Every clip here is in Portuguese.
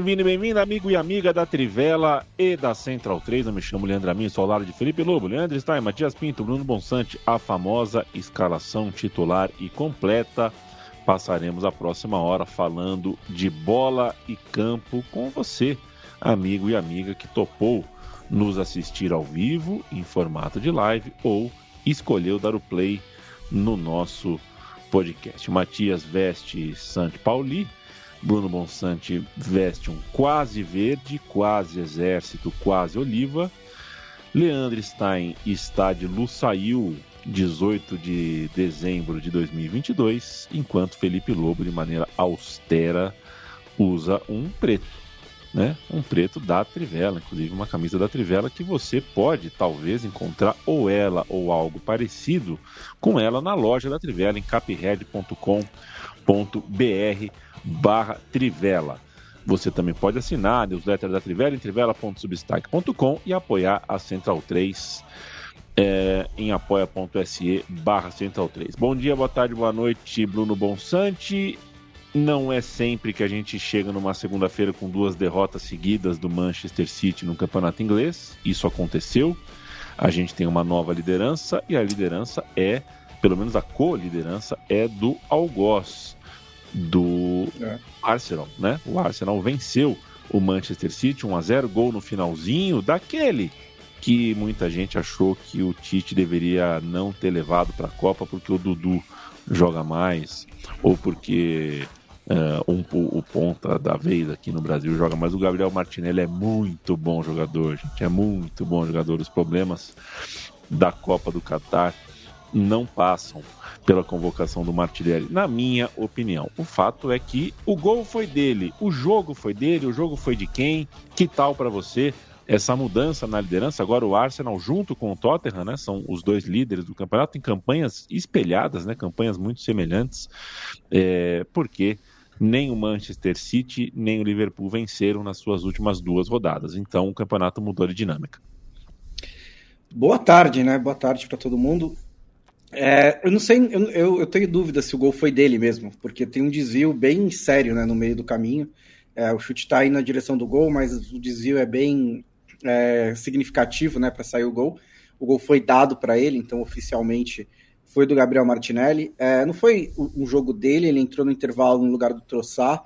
Bem-vindo, bem-vindo, amigo e amiga da Trivela e da Central 3. Eu me chamo Leandro Amin, sou ao lado de Felipe Lobo, Leandro Stein, Matias Pinto, Bruno Bonsante, a famosa escalação titular e completa. Passaremos a próxima hora falando de bola e campo com você, amigo e amiga que topou nos assistir ao vivo em formato de live ou escolheu dar o play no nosso podcast. Matias veste Santi Pauli Bruno Bonsante veste um quase verde, quase exército, quase oliva. Leandro Stein está de Lusail, 18 de dezembro de 2022, enquanto Felipe Lobo, de maneira austera, usa um preto, né? Um preto da Trivela, inclusive uma camisa da Trivela que você pode talvez encontrar ou ela ou algo parecido com ela na loja da Trivela em capred.com.br barra Trivela. Você também pode assinar a newsletter da Trivela em trivela.substack.com e apoiar a Central 3 é, em apoia.se barra Central 3. Bom dia, boa tarde, boa noite, Bruno Bonsante. Não é sempre que a gente chega numa segunda-feira com duas derrotas seguidas do Manchester City no campeonato inglês. Isso aconteceu. A gente tem uma nova liderança e a liderança é, pelo menos a co-liderança, é do Algoz do é. Arsenal, né? O Arsenal venceu o Manchester City 1 a 0, gol no finalzinho daquele que muita gente achou que o Tite deveria não ter levado para a Copa porque o Dudu joga mais ou porque uh, um, o ponta da vez aqui no Brasil joga mais. O Gabriel Martinelli é muito bom jogador, gente, é muito bom jogador. Os problemas da Copa do Catar não passam pela convocação do Martinelli, na minha opinião. O fato é que o gol foi dele, o jogo foi dele, o jogo foi de quem? Que tal para você essa mudança na liderança? Agora o Arsenal junto com o Tottenham, né, são os dois líderes do campeonato em campanhas espelhadas, né, campanhas muito semelhantes, é, porque nem o Manchester City nem o Liverpool venceram nas suas últimas duas rodadas. Então o campeonato mudou de dinâmica. Boa tarde, né? Boa tarde para todo mundo. É, eu não sei, eu, eu, eu, tenho dúvida se o gol foi dele mesmo, porque tem um desvio bem sério né, no meio do caminho. É, o chute está indo na direção do gol, mas o desvio é bem é, significativo né, para sair o gol. O gol foi dado para ele, então oficialmente foi do Gabriel Martinelli. É, não foi um jogo dele, ele entrou no intervalo no lugar do Troçar.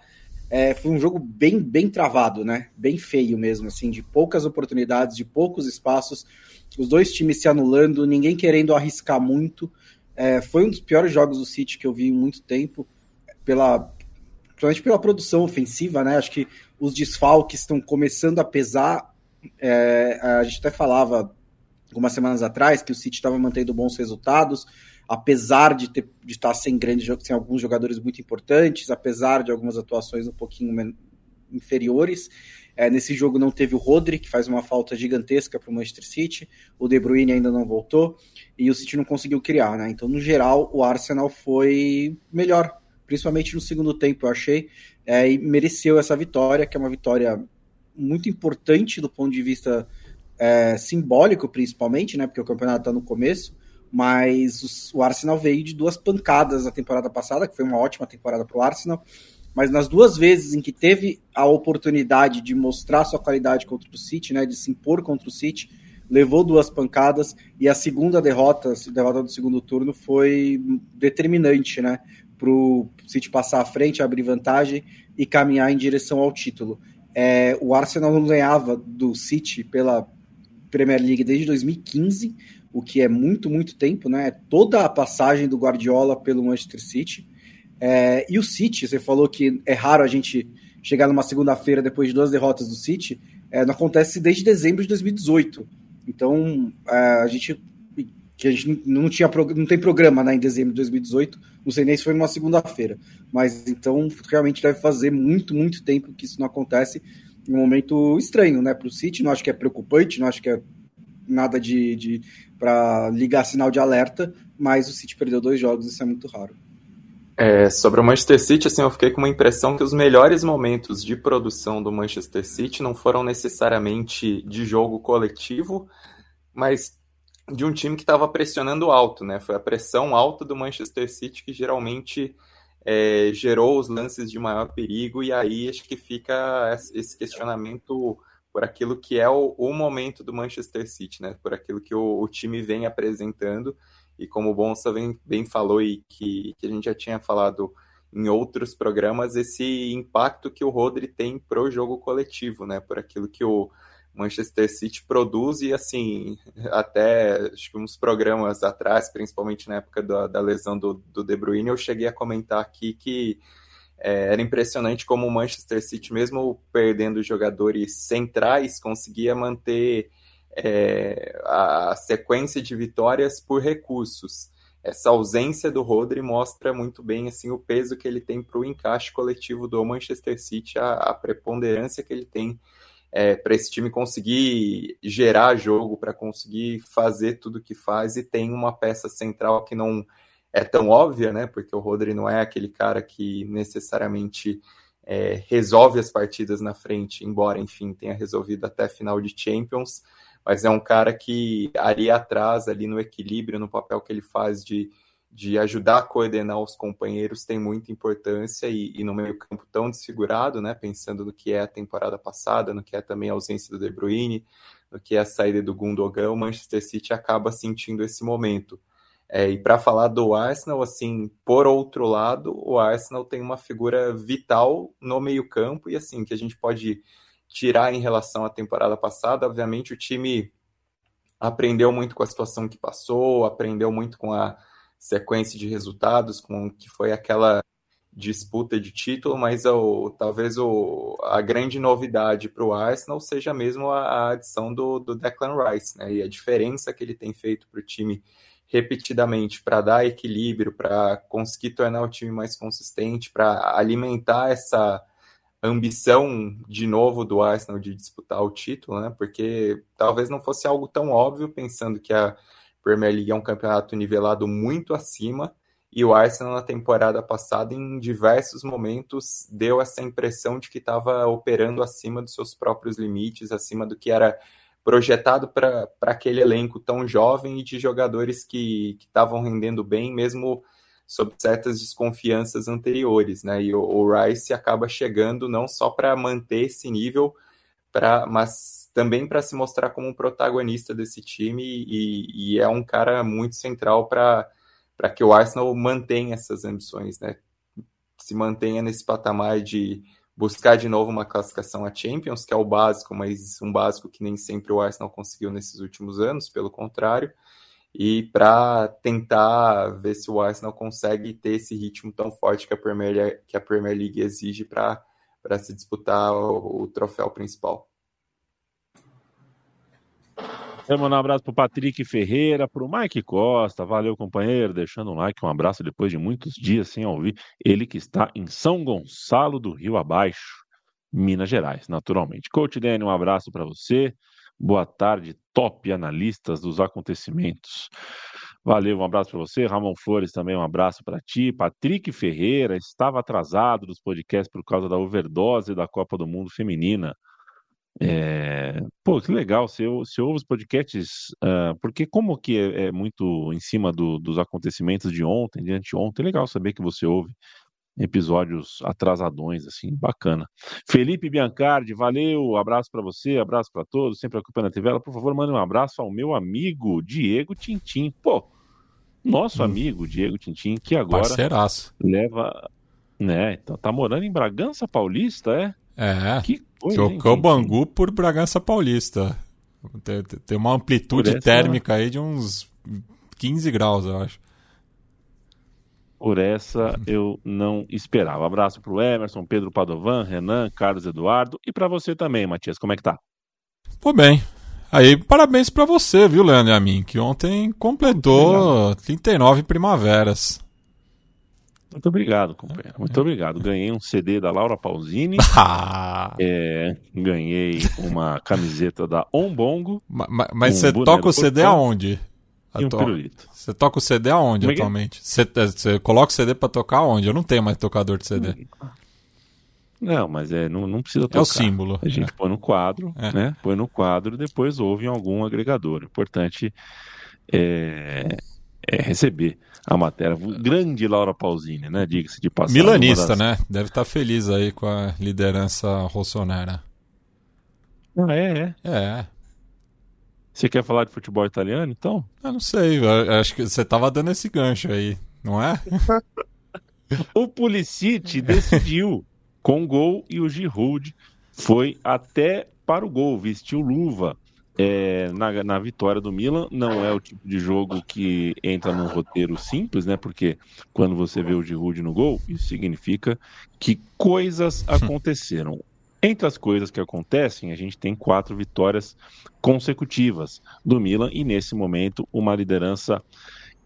É, foi um jogo bem, bem travado, né? Bem feio mesmo, assim, de poucas oportunidades, de poucos espaços os dois times se anulando, ninguém querendo arriscar muito. É, foi um dos piores jogos do City que eu vi em muito tempo, pela, principalmente pela produção ofensiva, né? Acho que os desfalques estão começando a pesar. É, a gente até falava algumas semanas atrás que o City estava mantendo bons resultados, apesar de, ter, de estar sem grandes sem alguns jogadores muito importantes, apesar de algumas atuações um pouquinho inferiores. É, nesse jogo não teve o Rodri, que faz uma falta gigantesca para o Manchester City, o De Bruyne ainda não voltou, e o City não conseguiu criar, né? Então, no geral, o Arsenal foi melhor, principalmente no segundo tempo, eu achei, é, e mereceu essa vitória, que é uma vitória muito importante do ponto de vista é, simbólico, principalmente, né? Porque o campeonato está no começo, mas os, o Arsenal veio de duas pancadas na temporada passada, que foi uma ótima temporada para o Arsenal, mas nas duas vezes em que teve a oportunidade de mostrar sua qualidade contra o City, né, de se impor contra o City, levou duas pancadas e a segunda derrota, a derrota do segundo turno foi determinante, né, para o City passar à frente, abrir vantagem e caminhar em direção ao título. É, o Arsenal não ganhava do City pela Premier League desde 2015, o que é muito, muito tempo, né? Toda a passagem do Guardiola pelo Manchester City. É, e o City, você falou que é raro a gente chegar numa segunda-feira depois de duas derrotas do City. é, não acontece desde dezembro de 2018. Então, é, a gente que a gente não tinha não tem programa né, em dezembro de 2018, não sei nem se foi numa segunda-feira, mas então realmente deve fazer muito, muito tempo que isso não acontece, um momento estranho, né, para o City, não acho que é preocupante, não acho que é nada de, de para ligar sinal de alerta, mas o City perdeu dois jogos, isso é muito raro. É, sobre o Manchester City, assim, eu fiquei com uma impressão que os melhores momentos de produção do Manchester City não foram necessariamente de jogo coletivo, mas de um time que estava pressionando alto, né? Foi a pressão alta do Manchester City que geralmente é, gerou os lances de maior perigo, e aí acho que fica esse questionamento por aquilo que é o, o momento do Manchester City, né? Por aquilo que o, o time vem apresentando e como o Bonsa bem, bem falou e que, que a gente já tinha falado em outros programas, esse impacto que o Rodri tem pro jogo coletivo, né? Por aquilo que o Manchester City produz e assim, até acho que uns programas atrás, principalmente na época da, da lesão do, do De Bruyne, eu cheguei a comentar aqui que é, era impressionante como o Manchester City, mesmo perdendo jogadores centrais, conseguia manter é, a sequência de vitórias por recursos. Essa ausência do Rodri mostra muito bem assim o peso que ele tem para o encaixe coletivo do Manchester City, a, a preponderância que ele tem é, para esse time conseguir gerar jogo, para conseguir fazer tudo que faz, e tem uma peça central que não é tão óbvia, né? Porque o Rodri não é aquele cara que necessariamente é, resolve as partidas na frente, embora, enfim, tenha resolvido até final de Champions mas é um cara que ali atrás, ali no equilíbrio, no papel que ele faz de, de ajudar a coordenar os companheiros, tem muita importância e, e, no meio campo tão desfigurado, né, pensando no que é a temporada passada, no que é também a ausência do De Bruyne, no que é a saída do Gundogan, o Manchester City acaba sentindo esse momento. É, e para falar do Arsenal, assim, por outro lado, o Arsenal tem uma figura vital no meio campo e assim, que a gente pode tirar em relação à temporada passada. Obviamente, o time aprendeu muito com a situação que passou, aprendeu muito com a sequência de resultados, com que foi aquela disputa de título, mas o, talvez o, a grande novidade para o Arsenal seja mesmo a, a adição do, do, Declan Rice, né? E a diferença que ele tem feito para o time repetidamente para dar equilíbrio, para conseguir tornar o time mais consistente, para alimentar essa ambição de novo do Arsenal de disputar o título, né? Porque talvez não fosse algo tão óbvio, pensando que a Premier League é um campeonato nivelado muito acima e o Arsenal na temporada passada em diversos momentos deu essa impressão de que estava operando acima dos seus próprios limites, acima do que era projetado para aquele elenco tão jovem e de jogadores que estavam rendendo bem, mesmo sobre certas desconfianças anteriores, né? E o, o Rice acaba chegando não só para manter esse nível, pra, mas também para se mostrar como um protagonista desse time e, e é um cara muito central para que o Arsenal mantenha essas ambições, né? Se mantenha nesse patamar de buscar de novo uma classificação a Champions, que é o básico, mas um básico que nem sempre o Arsenal conseguiu nesses últimos anos, pelo contrário e para tentar ver se o Arsenal consegue ter esse ritmo tão forte que a Premier, que a Premier League exige para se disputar o, o, troféu principal. Eu mandar um abraço para o Patrick Ferreira, para o Mike Costa, valeu companheiro, deixando um like, um abraço depois de muitos dias sem ouvir, ele que está em São Gonçalo do Rio Abaixo, Minas Gerais, naturalmente. Coach Dani, um abraço para você, Boa tarde, top analistas dos acontecimentos. Valeu, um abraço para você. Ramon Flores também um abraço para ti. Patrick Ferreira estava atrasado dos podcasts por causa da overdose da Copa do Mundo Feminina. É... Pô, que legal, você, você ouve os podcasts, uh, porque como que é, é muito em cima do, dos acontecimentos de ontem, de anteontem, é legal saber que você ouve episódios atrasadões, assim, bacana. Felipe Biancardi, valeu, abraço para você, abraço para todos, sempre acompanhando a TV. Por favor, mande um abraço ao meu amigo Diego Tintim. Pô, nosso hum. amigo Diego Tintim, que agora Parceiraço. leva, né, então tá morando em Bragança Paulista, é? É, que coisa, trocou Bangu por Bragança Paulista. Tem, tem uma amplitude essa... térmica aí de uns 15 graus, eu acho. Por essa eu não esperava. Abraço para o Emerson, Pedro Padovan, Renan, Carlos Eduardo e para você também, Matias. Como é que tá? Pô, bem. Aí, parabéns para você, viu, Leandro e a mim, que ontem completou 39 primaveras. Muito obrigado, companheiro. Muito obrigado. Ganhei um CD da Laura Pausini. Ah. É, ganhei uma camiseta da Ombongo. Mas, mas um você toca o CD aonde? E um pirulito. Você toca o CD aonde Como é é? atualmente? Você, você coloca o CD para tocar aonde? Eu não tenho mais tocador de CD. Não, mas é, não, não precisa tocar. É o símbolo. A gente é. põe no quadro, é. né? Põe no quadro, depois ouve em algum agregador. O importante é, é receber a matéria. Grande Laura Pausini, né? Diga-se de passagem. Milanista, das... né? Deve estar feliz aí com a liderança rossonera. Ah, é, é. É. Você quer falar de futebol italiano, então? Eu não sei, eu acho que você estava dando esse gancho aí, não é? o Pulisic decidiu com gol e o Giroud foi até para o gol, vestiu luva é, na, na vitória do Milan. Não é o tipo de jogo que entra num roteiro simples, né? Porque quando você vê o Giroud no gol, isso significa que coisas aconteceram. Entre as coisas que acontecem, a gente tem quatro vitórias consecutivas do Milan e nesse momento uma liderança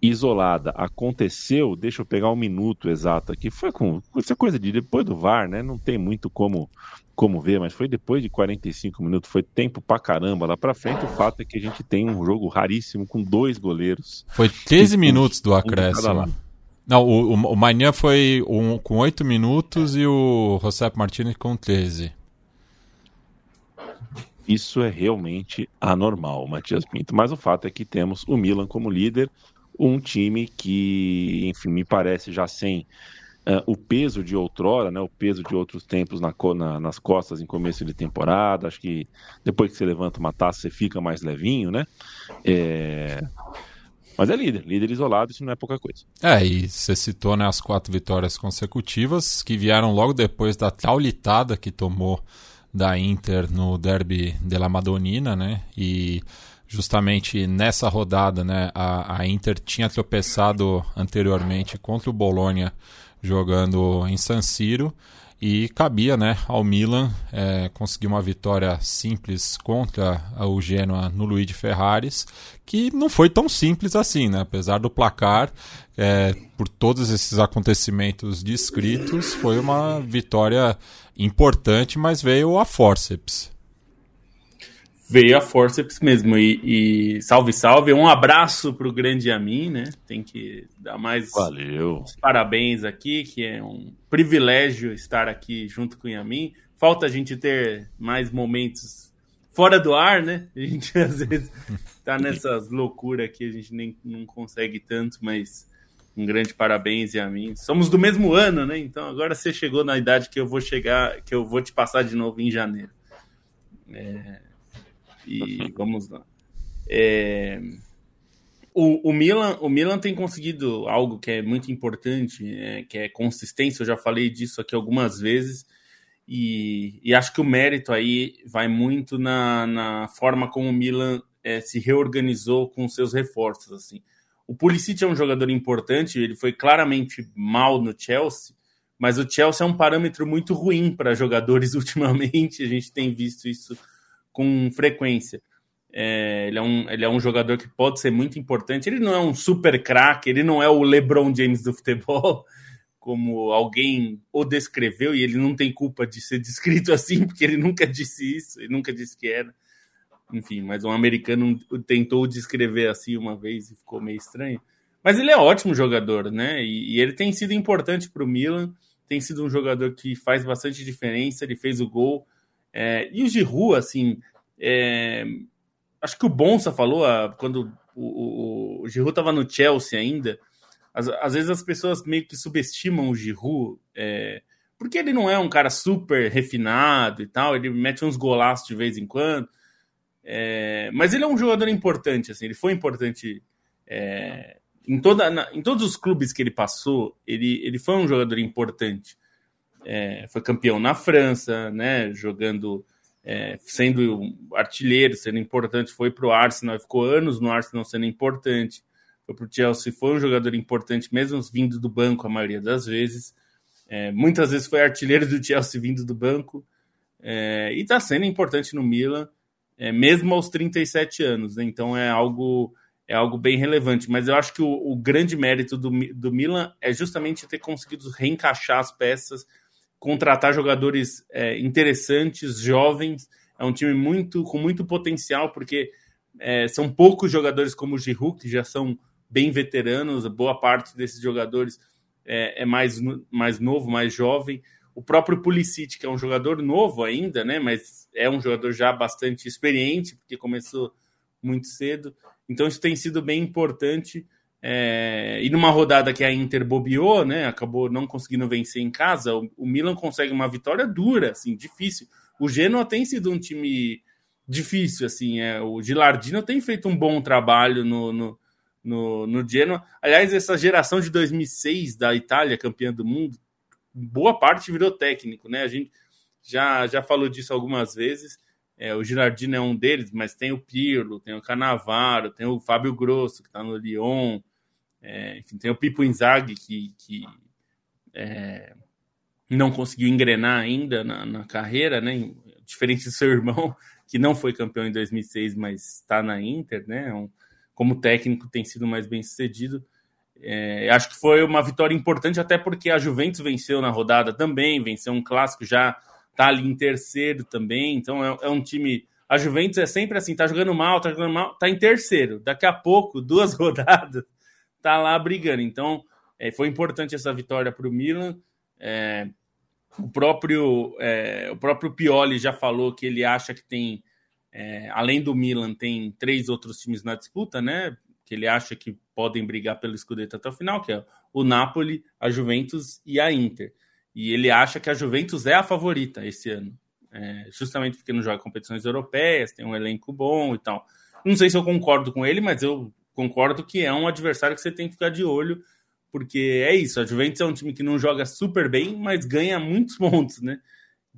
isolada. Aconteceu, deixa eu pegar um minuto exato aqui, foi com essa coisa de depois do VAR, né? Não tem muito como como ver, mas foi depois de 45 minutos, foi tempo pra caramba lá pra frente. O fato é que a gente tem um jogo raríssimo com dois goleiros. Foi 13 minutos do acréscimo. Não, o, o, o Manhã foi um, com 8 minutos e o José Martinez com 13. Isso é realmente anormal, Matias Pinto. Mas o fato é que temos o Milan como líder, um time que, enfim, me parece já sem uh, o peso de outrora, né, o peso de outros tempos na, na, nas costas em começo de temporada. Acho que depois que você levanta uma taça, você fica mais levinho, né? É... Mas é líder, líder isolado, isso não é pouca coisa. É, e você citou né, as quatro vitórias consecutivas que vieram logo depois da traulitada que tomou da Inter no derby della Madonnina, né? E justamente nessa rodada, né, a, a Inter tinha tropeçado anteriormente contra o Bologna jogando em San Siro e cabia né, ao Milan é, conseguir uma vitória simples contra o Genoa no Luigi Ferraris, que não foi tão simples assim, né? apesar do placar, é, por todos esses acontecimentos descritos, foi uma vitória importante, mas veio a forceps veio a forceps mesmo. E, e, salve, salve. Um abraço para o grande Yamin, né? Tem que dar mais Valeu. parabéns aqui, que é um privilégio estar aqui junto com o Yamin. Falta a gente ter mais momentos fora do ar, né? A gente às vezes tá nessas loucuras aqui, a gente nem não consegue tanto, mas um grande parabéns, Yamin. Somos do mesmo ano, né? Então agora você chegou na idade que eu vou chegar, que eu vou te passar de novo em janeiro. É, e vamos lá. É... O, o, Milan, o Milan tem conseguido algo que é muito importante, é, que é consistência. Eu já falei disso aqui algumas vezes. E, e acho que o mérito aí vai muito na, na forma como o Milan é, se reorganizou com seus reforços. Assim. O Pulisic é um jogador importante, ele foi claramente mal no Chelsea, mas o Chelsea é um parâmetro muito ruim para jogadores ultimamente. A gente tem visto isso com frequência. É, ele, é um, ele é um jogador que pode ser muito importante. Ele não é um super craque, ele não é o LeBron James do futebol, como alguém o descreveu, e ele não tem culpa de ser descrito assim, porque ele nunca disse isso, ele nunca disse que era. Enfim, mas um americano tentou descrever assim uma vez e ficou meio estranho. Mas ele é ótimo jogador, né? E, e ele tem sido importante para o Milan, tem sido um jogador que faz bastante diferença. Ele fez o gol é, e o Giroud, assim, é, acho que o Bonsa falou ah, quando o, o, o Giroud estava no Chelsea ainda. Às, às, vezes as pessoas meio que subestimam o Giroud, é, porque ele não é um cara super refinado e tal. Ele mete uns golaços de vez em quando, é, mas ele é um jogador importante. Assim, ele foi importante é, em, toda, na, em todos os clubes que ele passou. Ele, ele foi um jogador importante é, foi campeão na França, né, jogando, é, sendo artilheiro, sendo importante, foi para o Arsenal, ficou anos no Arsenal sendo importante, foi para o Chelsea, foi um jogador importante, mesmo vindo do banco a maioria das vezes, é, muitas vezes foi artilheiro do Chelsea vindo do banco, é, e está sendo importante no Milan, é, mesmo aos 37 anos. Né? Então é algo é algo bem relevante. Mas eu acho que o, o grande mérito do, do Milan é justamente ter conseguido reencaixar as peças, contratar jogadores é, interessantes, jovens. É um time muito com muito potencial, porque é, são poucos jogadores como o Giroud, que já são bem veteranos, boa parte desses jogadores é, é mais, mais novo, mais jovem. O próprio Pulisic, que é um jogador novo ainda, né? Mas é um jogador já bastante experiente, porque começou muito cedo. Então isso tem sido bem importante. É... E numa rodada que a Inter bobeou, né? Acabou não conseguindo vencer em casa, o, o Milan consegue uma vitória dura, assim, difícil. O Genoa tem sido um time difícil, assim. É, o Gilardino tem feito um bom trabalho no, no, no, no Genoa. Aliás, essa geração de 2006 da Itália, campeã do mundo, boa parte virou técnico, né? A gente já, já falou disso algumas vezes. É, o Gilardino é um deles, mas tem o Pirlo, tem o Canavaro, tem o Fábio Grosso, que está no Lyon. É, enfim, tem o Pipo Inzaghi, que, que é, não conseguiu engrenar ainda na, na carreira, né? Diferente do seu irmão, que não foi campeão em 2006, mas está na Inter, né? Um, como técnico tem sido mais bem sucedido. É, acho que foi uma vitória importante, até porque a Juventus venceu na rodada também, venceu um clássico, já tá ali em terceiro também. Então é, é, um time. A Juventus é sempre assim, tá jogando mal, tá jogando mal, tá em terceiro. Daqui a pouco, duas rodadas, tá lá brigando. Então é, foi importante essa vitória para o Milan. É, o próprio, é, o próprio Pioli já falou que ele acha que tem, é, além do Milan, tem três outros times na disputa, né? Que ele acha que podem brigar pelo Scudetto até o final, que é o Napoli, a Juventus e a Inter. E ele acha que a Juventus é a favorita esse ano, é, justamente porque não joga competições europeias, tem um elenco bom e tal. Não sei se eu concordo com ele, mas eu concordo que é um adversário que você tem que ficar de olho porque é isso, a Juventus é um time que não joga super bem, mas ganha muitos pontos, né?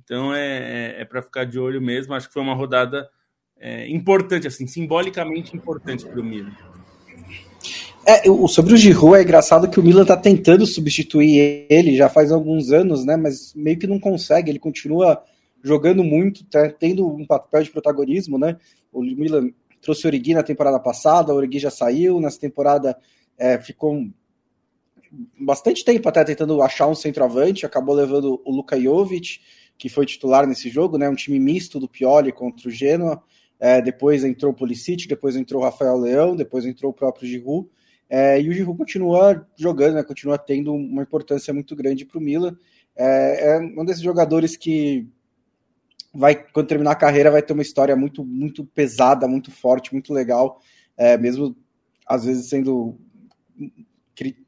Então é, é, é para ficar de olho mesmo. Acho que foi uma rodada é, importante, assim, simbolicamente importante para o Milan. É, sobre o Giroud é engraçado que o Milan está tentando substituir ele já faz alguns anos, né? Mas meio que não consegue. Ele continua jogando muito, tá tendo um papel de protagonismo, né? O Milan trouxe o Origi na temporada passada, o Origi já saiu, nessa temporada é, ficou bastante tempo até tentando achar um centroavante, acabou levando o Luka Jovic, que foi titular nesse jogo, né? Um time misto do Pioli contra o Genoa. É, depois entrou o Pulisic, depois entrou o Rafael Leão, depois entrou o próprio Giroud. É, e o Giroud continua jogando, né? Continua tendo uma importância muito grande para o Milan. É, é um desses jogadores que vai, quando terminar a carreira, vai ter uma história muito, muito pesada, muito forte, muito legal, é, mesmo às vezes sendo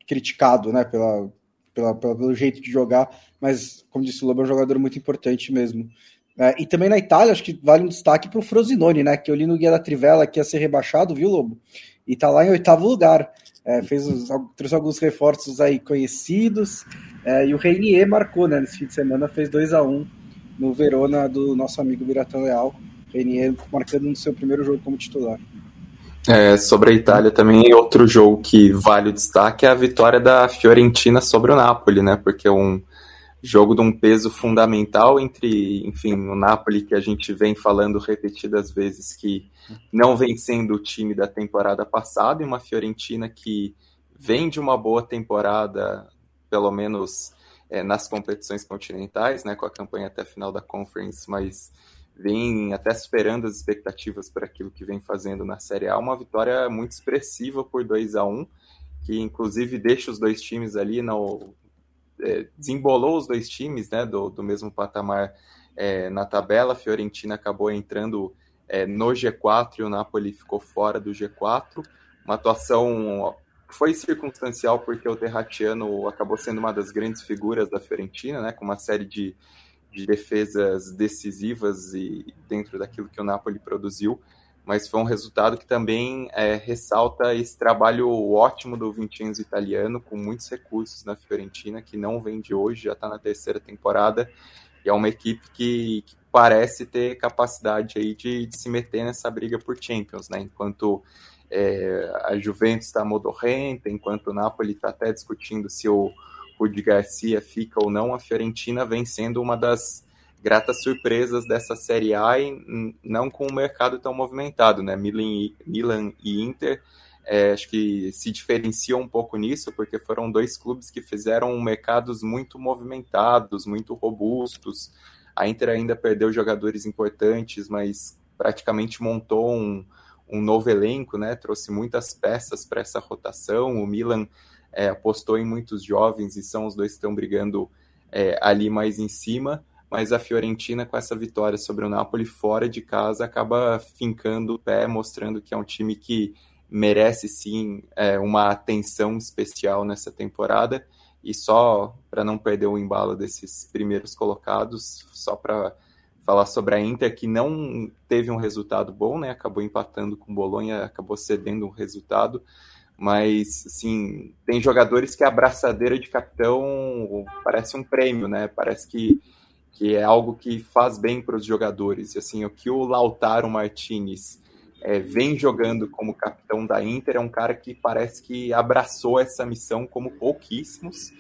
criticado né, pela, pela, pelo jeito de jogar, mas, como disse o Lobo, é um jogador muito importante mesmo. É, e também na Itália, acho que vale um destaque para o Frosinone, né? Que eu li no Guia da Trivela que ia ser rebaixado, viu, Lobo? E tá lá em oitavo lugar. É, fez os, trouxe alguns reforços aí conhecidos. É, e o Reinier marcou, né? Nesse fim de semana, fez 2 a 1 um no Verona do nosso amigo Biratão Leal. Reinier marcando no seu primeiro jogo como titular. É, sobre a Itália também, outro jogo que vale o destaque é a vitória da Fiorentina sobre o Napoli, né? Porque é um jogo de um peso fundamental entre, enfim, o Napoli que a gente vem falando repetidas vezes que não vem sendo o time da temporada passada e uma Fiorentina que vem de uma boa temporada, pelo menos é, nas competições continentais, né? Com a campanha até a final da Conference, mas vem até superando as expectativas para aquilo que vem fazendo na Série A. Uma vitória muito expressiva por 2 a 1 que inclusive deixa os dois times ali, no, é, desembolou os dois times né, do, do mesmo patamar é, na tabela. A Fiorentina acabou entrando é, no G4 e o Napoli ficou fora do G4. Uma atuação foi circunstancial porque o Terratiano acabou sendo uma das grandes figuras da Fiorentina, né, com uma série de de defesas decisivas e dentro daquilo que o Napoli produziu, mas foi um resultado que também é, ressalta esse trabalho ótimo do Vincenzo italiano, com muitos recursos na Fiorentina, que não vem de hoje, já está na terceira temporada, e é uma equipe que, que parece ter capacidade aí de, de, se meter nessa briga por Champions, né? Enquanto é, a Juventus está modorrenta, enquanto o Napoli está até discutindo se o Rudi Garcia fica ou não, a Fiorentina vem sendo uma das gratas surpresas dessa Série A e não com o mercado tão movimentado, né? Milan, Milan e Inter é, acho que se diferenciam um pouco nisso, porque foram dois clubes que fizeram mercados muito movimentados, muito robustos. A Inter ainda perdeu jogadores importantes, mas praticamente montou um, um novo elenco, né? Trouxe muitas peças para essa rotação. O Milan é, apostou em muitos jovens e são os dois que estão brigando é, ali mais em cima. Mas a Fiorentina, com essa vitória sobre o Napoli fora de casa, acaba fincando o pé, mostrando que é um time que merece sim é, uma atenção especial nessa temporada. E só para não perder o embalo desses primeiros colocados, só para falar sobre a Inter, que não teve um resultado bom, né? Acabou empatando com o Bolonha, acabou cedendo um resultado. Mas, assim, tem jogadores que a abraçadeira de capitão parece um prêmio, né? Parece que, que é algo que faz bem para os jogadores. E, assim, o que o Lautaro Martinez é, vem jogando como capitão da Inter, é um cara que parece que abraçou essa missão como pouquíssimos.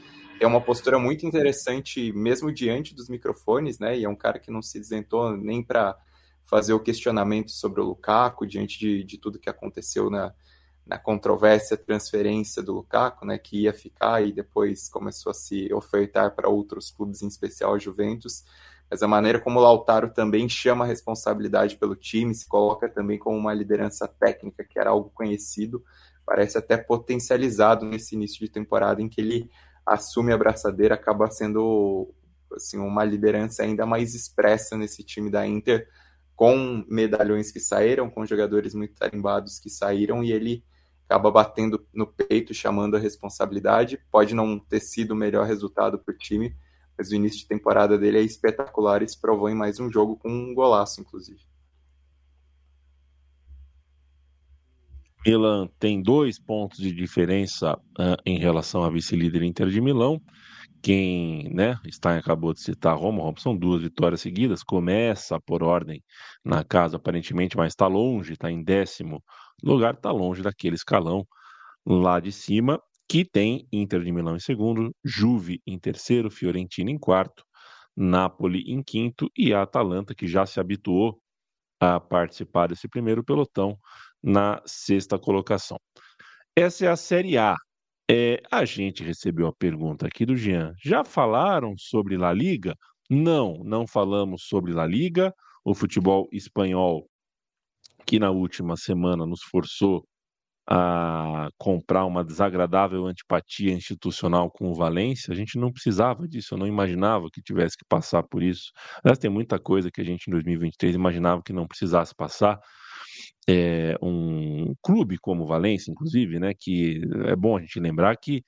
É uma postura muito interessante, mesmo diante dos microfones, né? E é um cara que não se isentou nem para fazer o questionamento sobre o Lukaku, diante de, de tudo que aconteceu na, na controvérsia transferência do Lukaku, né? Que ia ficar e depois começou a se ofertar para outros clubes, em especial a Juventus mas a maneira como o Lautaro também chama a responsabilidade pelo time, se coloca também como uma liderança técnica, que era algo conhecido, parece até potencializado nesse início de temporada em que ele assume a braçadeira, acaba sendo assim, uma liderança ainda mais expressa nesse time da Inter, com medalhões que saíram, com jogadores muito tarimbados que saíram, e ele acaba batendo no peito, chamando a responsabilidade. Pode não ter sido o melhor resultado para o time, mas o início de temporada dele é espetacular e se provou em mais um jogo com um golaço, inclusive. Milan tem dois pontos de diferença uh, em relação à vice-líder Inter de Milão. Quem, né, Stein acabou de citar Roma, Roma são duas vitórias seguidas, começa por ordem na casa aparentemente, mas está longe, está em décimo lugar, está longe daquele escalão lá de cima que tem Inter de Milão em segundo, Juve em terceiro, Fiorentina em quarto, Napoli em quinto e a Atalanta, que já se habituou a participar desse primeiro pelotão, na sexta colocação. Essa é a Série A. É, a gente recebeu a pergunta aqui do Jean. Já falaram sobre La Liga? Não, não falamos sobre La Liga. O futebol espanhol, que na última semana nos forçou a comprar uma desagradável antipatia institucional com o Valência, a gente não precisava disso, eu não imaginava que tivesse que passar por isso. Aliás, tem muita coisa que a gente em 2023 imaginava que não precisasse passar. É, um clube como o Valência, inclusive, né, que é bom a gente lembrar que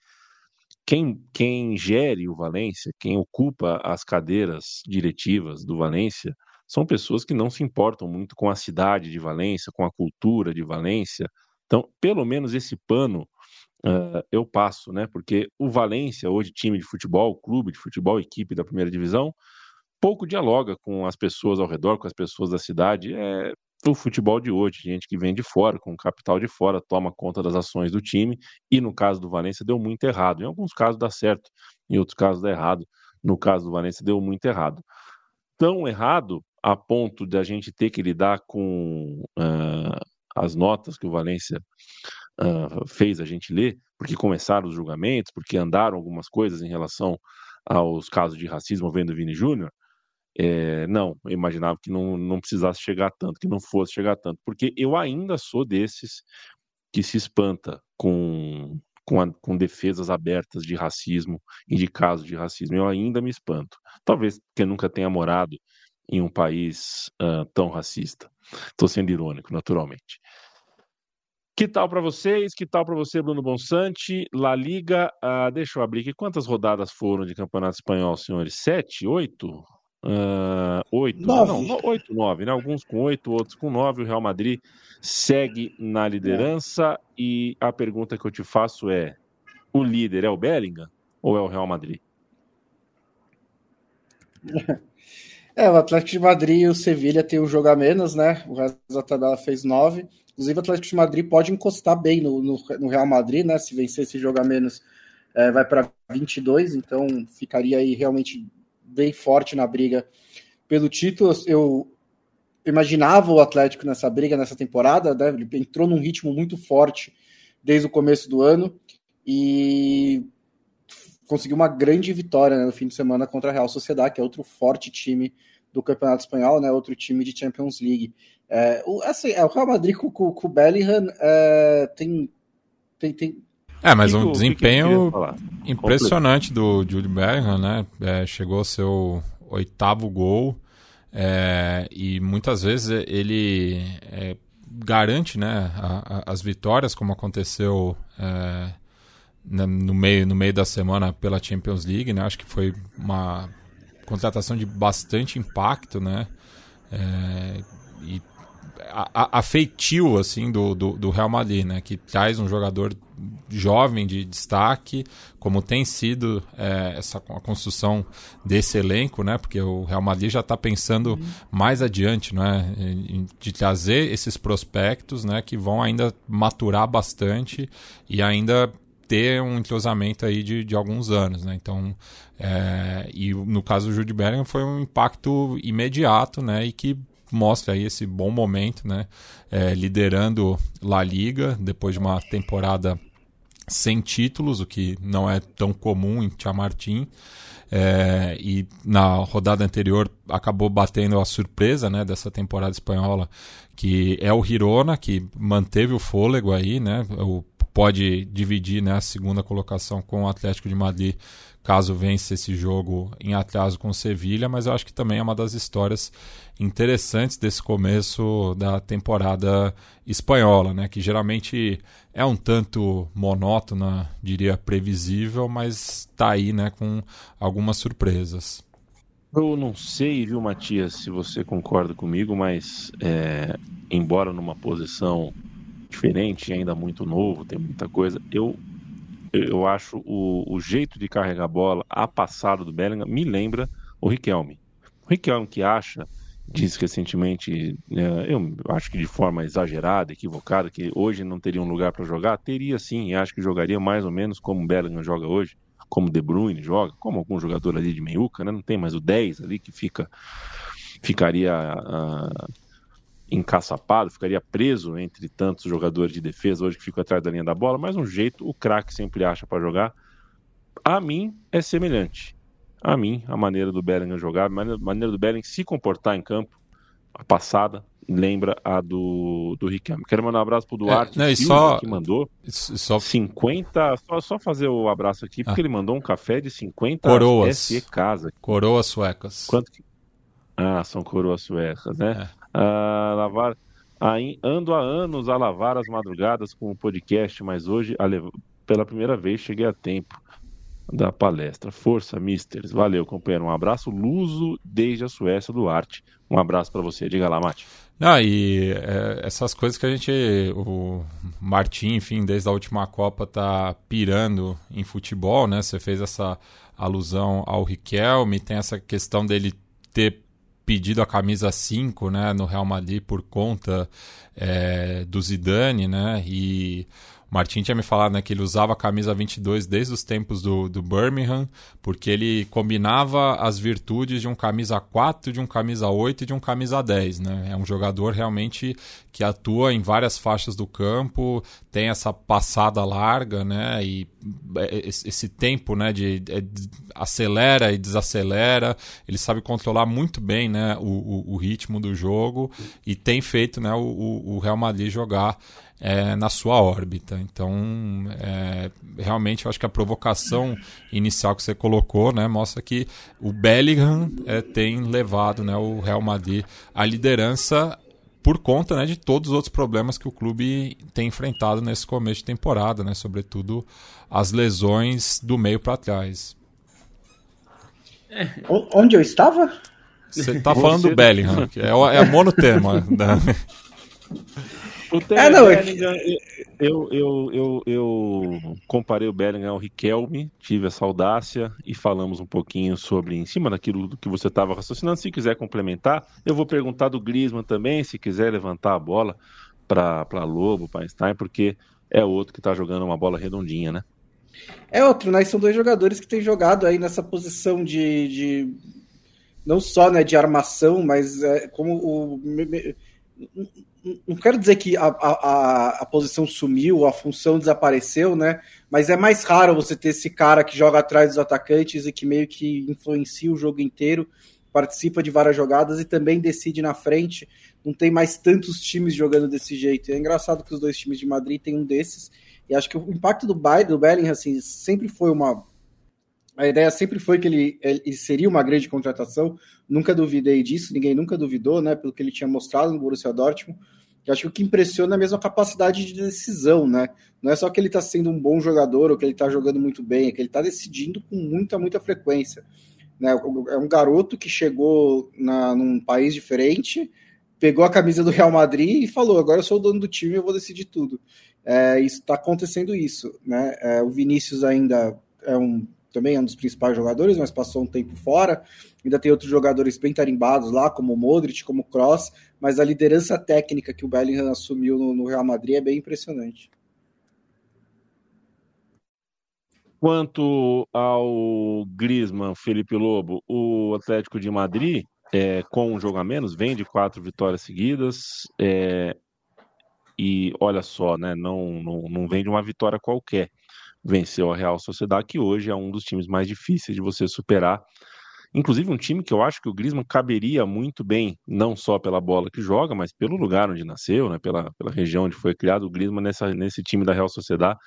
quem, quem gere o Valência, quem ocupa as cadeiras diretivas do Valência, são pessoas que não se importam muito com a cidade de Valência, com a cultura de Valência, então, pelo menos esse pano uh, eu passo, né? Porque o Valência, hoje time de futebol, clube de futebol, equipe da primeira divisão, pouco dialoga com as pessoas ao redor, com as pessoas da cidade. É o futebol de hoje, gente que vem de fora, com capital de fora, toma conta das ações do time, e no caso do Valência deu muito errado. Em alguns casos dá certo, em outros casos dá errado. No caso do Valência deu muito errado. Tão errado a ponto de a gente ter que lidar com uh, as notas que o Valência uh, fez a gente ler, porque começaram os julgamentos, porque andaram algumas coisas em relação aos casos de racismo vendo Vini Júnior, é, não, eu imaginava que não, não precisasse chegar tanto, que não fosse chegar tanto, porque eu ainda sou desses que se espanta com, com, a, com defesas abertas de racismo e de casos de racismo. Eu ainda me espanto. Talvez porque nunca tenha morado em um país uh, tão racista. Estou sendo irônico, naturalmente. Que tal para vocês? Que tal para você, Bruno Bonsante? La Liga, uh, deixa eu abrir aqui. Quantas rodadas foram de Campeonato Espanhol, senhores? Sete? Oito? Uh, oito? Nove. Não, oito, nove, né? Alguns com oito, outros com nove. O Real Madrid segue na liderança. E a pergunta que eu te faço é: o líder é o Bellingham ou é o Real Madrid? É, o Atlético de Madrid e o Sevilha tem um jogo a menos, né? O resto da tabela fez nove. Inclusive, o Atlético de Madrid pode encostar bem no, no, no Real Madrid, né? Se vencer esse jogo a menos, é, vai para 22, então ficaria aí realmente bem forte na briga pelo título. Eu imaginava o Atlético nessa briga, nessa temporada, né? ele entrou num ritmo muito forte desde o começo do ano e conseguiu uma grande vitória né, no fim de semana contra a Real Sociedade, que é outro forte time do Campeonato Espanhol, né, outro time de Champions League. É, o, assim, é, o Real Madrid com, com, o Bellingham é, tem, tem, tem, É, mas um desempenho que impressionante do Jude Bellingham, né? É, chegou ao seu oitavo gol é, e muitas vezes ele é, garante né, a, a, as vitórias, como aconteceu é, no, meio, no meio da semana pela Champions League. Né? Acho que foi uma contratação de bastante impacto, né? É, e afetiu assim do, do, do, Real Madrid, né? Que traz um jogador jovem de destaque, como tem sido é, essa a construção desse elenco, né? Porque o Real Madrid já está pensando uhum. mais adiante, né? De trazer esses prospectos, né? Que vão ainda maturar bastante e ainda ter um entrosamento aí de, de alguns anos, né? Então, é, e no caso do Jude Bellingham foi um impacto imediato, né? E que mostra aí esse bom momento, né? É, liderando La Liga depois de uma temporada sem títulos, o que não é tão comum em Chamartin. É, e na rodada anterior acabou batendo a surpresa né, dessa temporada espanhola, que é o Girona, que manteve o fôlego aí, né? O, pode dividir né, a segunda colocação com o Atlético de Madrid caso vença esse jogo em atraso com o Sevilha, mas eu acho que também é uma das histórias interessantes desse começo da temporada espanhola, né? Que geralmente é um tanto monótona, diria previsível, mas está aí, né, com algumas surpresas. Eu não sei, viu, Matias, se você concorda comigo, mas é, embora numa posição diferente, ainda muito novo, tem muita coisa, eu eu acho o, o jeito de carregar a bola, a passada do Bellingham, me lembra o Riquelme. O Riquelme que acha, disse recentemente, é, eu acho que de forma exagerada, equivocada, que hoje não teria um lugar para jogar, teria sim, acho que jogaria mais ou menos como o Bellingham joga hoje, como o De Bruyne joga, como algum jogador ali de meiuca, né? não tem mais o 10 ali que fica ficaria uh, encaçapado, ficaria preso entre tantos jogadores de defesa hoje que ficam atrás da linha da bola, mas um jeito o craque sempre acha para jogar. A mim é semelhante. A mim, a maneira do Bellingham jogar, a maneira do Bellingham se comportar em campo, a passada, lembra a do, do Riquelme. Quero mandar um abraço pro Duarte, é, não, só, que mandou só... 50, só, só fazer o abraço aqui, porque ah. ele mandou um café de 50 coroas. SE Casa. Coroas suecas. Quanto que... Ah, são coroas suecas, né? É a lavar. Aí, ando há anos a lavar as madrugadas com o podcast, mas hoje, pela primeira vez, cheguei a tempo da palestra. Força, misters. Valeu, companheiro. Um abraço luso desde a Suécia do Arte. Um abraço para você. Diga lá, Mate. Não, e é, essas coisas que a gente, o Martim, enfim, desde a última Copa tá pirando em futebol, né? Você fez essa alusão ao Riquelme, tem essa questão dele ter pedido a camisa 5 né, no Real Madrid por conta é, do Zidane, né? E Martin tinha me falado né, que ele usava a camisa 22 desde os tempos do, do Birmingham, porque ele combinava as virtudes de um camisa 4, de um camisa 8 e de um camisa 10. Né? É um jogador realmente que atua em várias faixas do campo, tem essa passada larga, né? E é, esse tempo né, de, de acelera e desacelera, ele sabe controlar muito bem né, o, o, o ritmo do jogo e tem feito né, o, o Real Madrid jogar é, na sua órbita. Então, é, realmente, eu acho que a provocação inicial que você colocou né, mostra que o Bellingham é, tem levado né, o Real Madrid à liderança por conta né, de todos os outros problemas que o clube tem enfrentado nesse começo de temporada, né, sobretudo as lesões do meio para trás. Onde eu estava? Você está falando do Bellingham, que é, é monotema. da... O é, não, é Bellingham, eu, eu, eu, eu comparei o Bellingham ao Riquelme, tive essa audácia e falamos um pouquinho sobre, em cima daquilo que você estava raciocinando. Se quiser complementar, eu vou perguntar do Griezmann também, se quiser levantar a bola para Lobo, para Einstein, porque é outro que está jogando uma bola redondinha, né? É outro, né? São dois jogadores que têm jogado aí nessa posição de, de não só né, de armação, mas é, como o. Não quero dizer que a, a, a posição sumiu, a função desapareceu, né? Mas é mais raro você ter esse cara que joga atrás dos atacantes e que meio que influencia o jogo inteiro, participa de várias jogadas e também decide na frente. Não tem mais tantos times jogando desse jeito. É engraçado que os dois times de Madrid têm um desses. E acho que o impacto do, do Bellingham assim, sempre foi uma, a ideia sempre foi que ele, ele, seria uma grande contratação, nunca duvidei disso, ninguém nunca duvidou, né, pelo que ele tinha mostrado no Borussia Dortmund. Eu acho que o que impressiona é mesmo a capacidade de decisão, né? Não é só que ele está sendo um bom jogador ou que ele está jogando muito bem, é que ele está decidindo com muita, muita frequência. Né? É um garoto que chegou na, num país diferente, pegou a camisa do Real Madrid e falou: agora eu sou o dono do time, eu vou decidir tudo. É, está acontecendo isso, né? É, o Vinícius ainda é um também é um dos principais jogadores, mas passou um tempo fora. Ainda tem outros jogadores bem tarimbados lá, como o Modric, como o Kroos, mas a liderança técnica que o Bellingham assumiu no, no Real Madrid é bem impressionante. Quanto ao Griezmann, Felipe Lobo, o Atlético de Madrid, é, com um jogo a menos, vem de quatro vitórias seguidas. É, e olha só, né, não, não, não vem de uma vitória qualquer venceu a Real Sociedade, que hoje é um dos times mais difíceis de você superar. Inclusive um time que eu acho que o Griezmann caberia muito bem, não só pela bola que joga, mas pelo lugar onde nasceu, né, pela, pela região onde foi criado. O Griezmann nessa, nesse time da Real Sociedade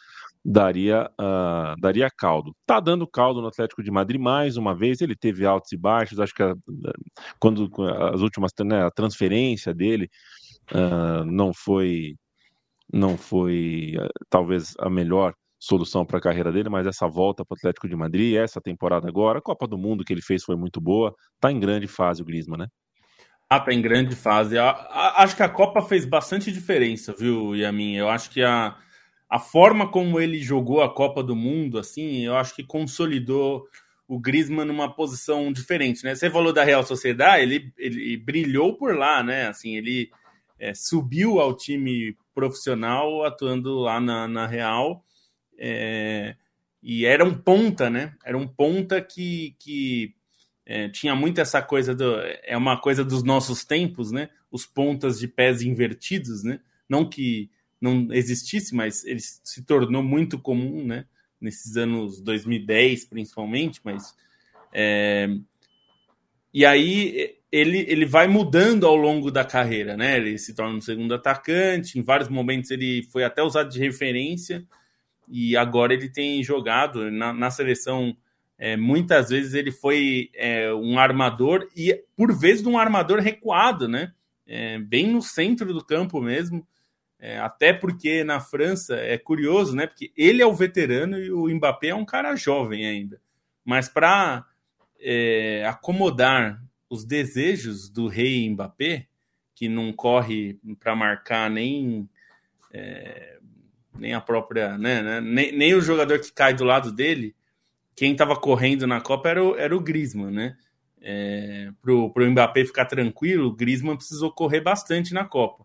daria, uh, daria caldo. Tá dando caldo no Atlético de Madrid mais uma vez. Ele teve altos e baixos. Acho que a, quando as últimas né, a transferência dele uh, não foi não foi uh, talvez a melhor solução para a carreira dele, mas essa volta para o Atlético de Madrid, essa temporada agora, a Copa do Mundo que ele fez foi muito boa. Tá em grande fase o Griezmann, né? Ah, tá em grande fase. acho que a Copa fez bastante diferença, viu, Yamin? Eu acho que a, a forma como ele jogou a Copa do Mundo, assim, eu acho que consolidou o Griezmann numa posição diferente, né? Você falou da Real Sociedade, ele, ele brilhou por lá, né? Assim, ele é, subiu ao time profissional atuando lá na, na Real é, e era um ponta, né? Era um ponta que, que é, tinha muito essa coisa do. É uma coisa dos nossos tempos, né? Os pontas de pés invertidos, né? Não que não existisse, mas ele se tornou muito comum, né? Nesses anos 2010, principalmente, mas. É... E aí ele, ele vai mudando ao longo da carreira, né? Ele se torna um segundo atacante, em vários momentos ele foi até usado de referência, e agora ele tem jogado na, na seleção. É, muitas vezes ele foi é, um armador e por vezes um armador recuado, né? É, bem no centro do campo mesmo. É, até porque na França é curioso, né? Porque ele é o veterano e o Mbappé é um cara jovem ainda. Mas para é, acomodar os desejos do rei Mbappé, que não corre para marcar nem é, nem a própria, né, né, nem, nem o jogador que cai do lado dele, quem estava correndo na Copa era o, era o Griezmann, né? É, pro, pro Mbappé ficar tranquilo, o Griezmann precisou correr bastante na Copa.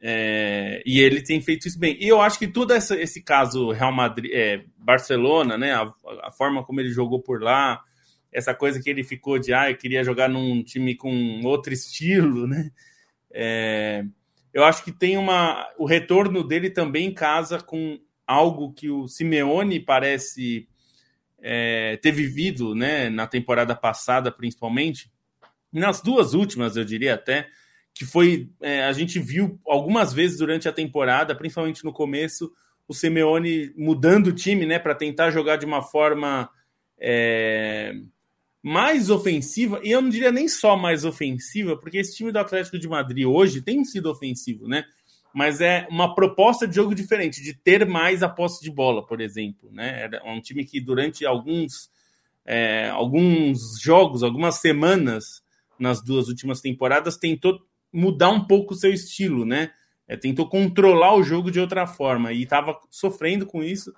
É, e ele tem feito isso bem. E eu acho que todo essa, esse caso Real Madrid, é, Barcelona, né, a, a, forma como ele jogou por lá, essa coisa que ele ficou de ah, eu queria jogar num time com outro estilo, né? É, eu acho que tem uma. O retorno dele também casa com algo que o Simeone parece é, ter vivido né, na temporada passada, principalmente. Nas duas últimas, eu diria até, que foi. É, a gente viu algumas vezes durante a temporada, principalmente no começo, o Simeone mudando o time né, para tentar jogar de uma forma. É, mais ofensiva, e eu não diria nem só mais ofensiva, porque esse time do Atlético de Madrid hoje tem sido ofensivo, né? Mas é uma proposta de jogo diferente, de ter mais a posse de bola, por exemplo, né? É um time que durante alguns, é, alguns jogos, algumas semanas nas duas últimas temporadas tentou mudar um pouco o seu estilo, né? É, tentou controlar o jogo de outra forma e estava sofrendo com isso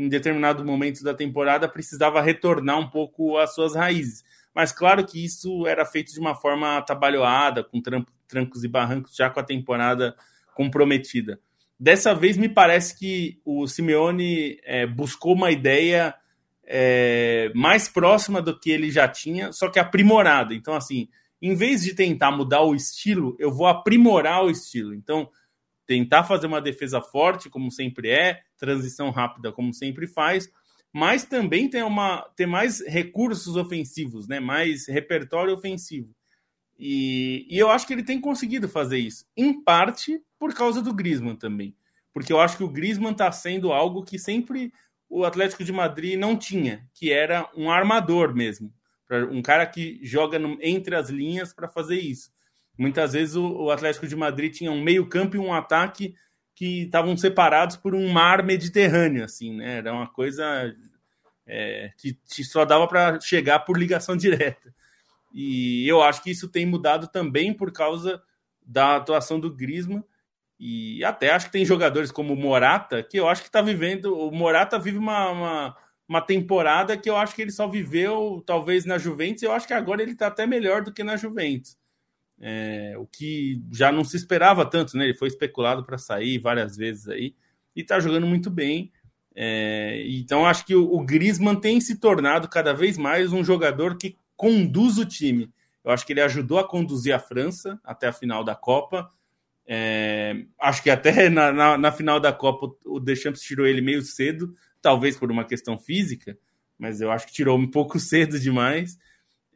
em determinado momento da temporada, precisava retornar um pouco às suas raízes. Mas claro que isso era feito de uma forma atabalhoada, com trancos e barrancos, já com a temporada comprometida. Dessa vez, me parece que o Simeone é, buscou uma ideia é, mais próxima do que ele já tinha, só que aprimorada. Então, assim, em vez de tentar mudar o estilo, eu vou aprimorar o estilo. Então, tentar fazer uma defesa forte, como sempre é, transição rápida, como sempre faz, mas também ter, uma, ter mais recursos ofensivos, né? mais repertório ofensivo. E, e, eu acho que ele tem conseguido fazer isso, em parte por causa do Griezmann também. Porque eu acho que o Griezmann está sendo algo que sempre o Atlético de Madrid não tinha, que era um armador mesmo. Um cara que joga no, entre as linhas para fazer isso. Muitas vezes o, o Atlético de Madrid tinha um meio-campo e um ataque que estavam separados por um mar Mediterrâneo, assim, né? Era uma coisa é, que só dava para chegar por ligação direta. E eu acho que isso tem mudado também por causa da atuação do Griezmann. E até acho que tem jogadores como o Morata, que eu acho que está vivendo. O Morata vive uma, uma, uma, temporada que eu acho que ele só viveu, talvez, na Juventus. Eu acho que agora ele está até melhor do que na Juventus. É, o que já não se esperava tanto, né? Ele foi especulado para sair várias vezes aí e está jogando muito bem. É, então acho que o, o Griezmann tem se tornado cada vez mais um jogador que conduz o time. Eu acho que ele ajudou a conduzir a França até a final da Copa. É, acho que até na, na, na, final da Copa o Deschamps tirou ele meio cedo, talvez por uma questão física, mas eu acho que tirou um pouco cedo demais.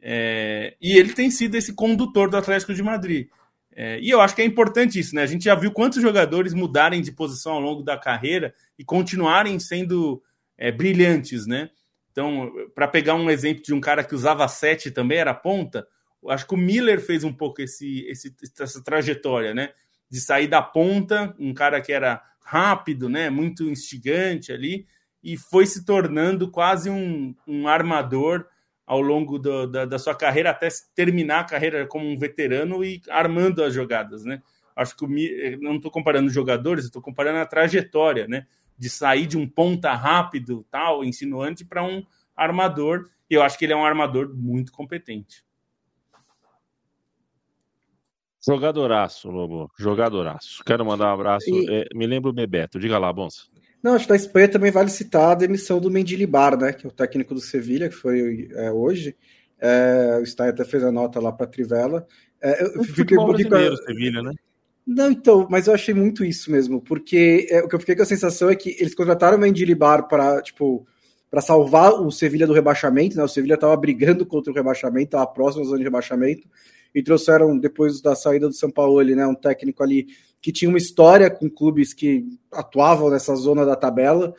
É, e ele tem sido esse condutor do Atlético de Madrid. É, e eu acho que é importante isso, né? A gente já viu quantos jogadores mudarem de posição ao longo da carreira e continuarem sendo é, brilhantes, né? Então, para pegar um exemplo de um cara que usava sete também era ponta, acho que o Miller fez um pouco esse, esse, essa trajetória, né? De sair da ponta, um cara que era rápido, né? Muito instigante ali, e foi se tornando quase um, um armador ao longo do, da, da, sua carreira até terminar a carreira como um veterano e armando as jogadas, né? Acho que o, não estou comparando jogadores, estou comparando a trajetória, né? De sair de um ponta rápido, tal, insinuante, para um armador. E eu acho que ele é um armador muito competente. Jogadoraço, Lobo. Jogadoraço. Quero mandar um abraço. E... É, me lembro o Bebeto. Diga lá, Bonsa. Não, acho que da Espanha também vale citar a demissão do Mendilibar, né? Que é o técnico do Sevilha, que foi é, hoje. É, o Stein até fez a nota lá para Trivela. É, eu fiquei um pouquinho com Sevilha, né? Não, então, mas eu achei muito isso mesmo, porque é, o que eu fiquei com a sensação é que eles contrataram o Mendilibar para, tipo, para salvar o Sevilha do rebaixamento, né? O Sevilha estava brigando contra o rebaixamento, estava próximo à zona de rebaixamento, e trouxeram, depois da saída do São Paulo, né, um técnico ali que tinha uma história com clubes que atuavam nessa zona da tabela,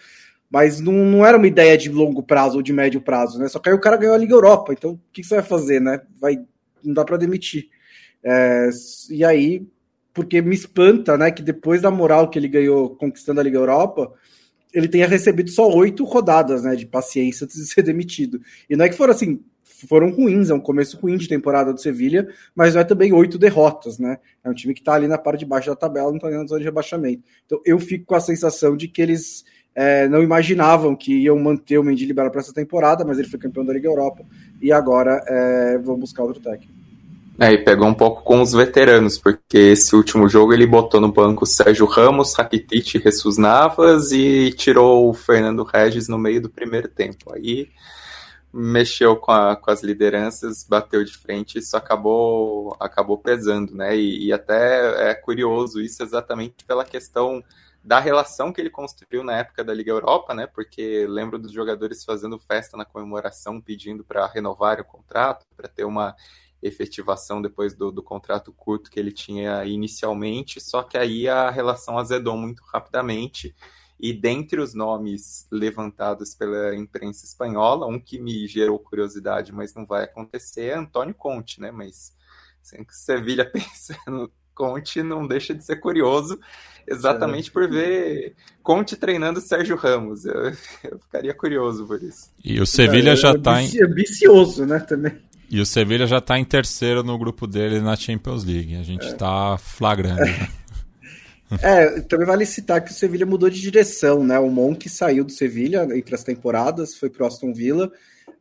mas não, não era uma ideia de longo prazo ou de médio prazo, né? Só que aí o cara ganhou a Liga Europa, então o que, que você vai fazer, né? Vai, não dá para demitir. É, e aí, porque me espanta, né, que depois da moral que ele ganhou conquistando a Liga Europa, ele tenha recebido só oito rodadas, né, de paciência antes de ser demitido. E não é que foram assim foram ruins, é um começo ruim de temporada do Sevilha, mas não é também oito derrotas, né? É um time que está ali na parte de baixo da tabela, não está na zona de rebaixamento. Então eu fico com a sensação de que eles é, não imaginavam que iam manter o Mendy liberado para essa temporada, mas ele foi campeão da Liga Europa e agora é, vão buscar outro técnico. É, e pegou um pouco com os veteranos, porque esse último jogo ele botou no banco Sérgio Ramos, Rakitic, Jesus Navas e tirou o Fernando Regis no meio do primeiro tempo. Aí mexeu com, a, com as lideranças, bateu de frente, isso acabou, acabou pesando, né? E, e, até é curioso isso exatamente pela questão da relação que ele construiu na época da Liga Europa, né? Porque lembro dos jogadores fazendo festa na comemoração, pedindo para renovar o contrato, para ter uma efetivação depois do, do contrato curto que ele tinha inicialmente, só que aí a relação azedou muito rapidamente e dentre os nomes levantados pela imprensa espanhola, um que me gerou curiosidade, mas não vai acontecer, é Antônio Conte, né? Mas que Sevilha pensa no Conte, não deixa de ser curioso, exatamente por ver Conte treinando Sérgio Ramos. Eu, eu ficaria curioso por isso. E o Sevilha é, já está em. É vicioso, né? Também. E o Sevilha já está em terceiro no grupo dele na Champions League. A gente está é. flagrando. Né? É, também vale citar que o Sevilha mudou de direção, né? O Monk saiu do Sevilha entre as temporadas, foi pro Aston Villa,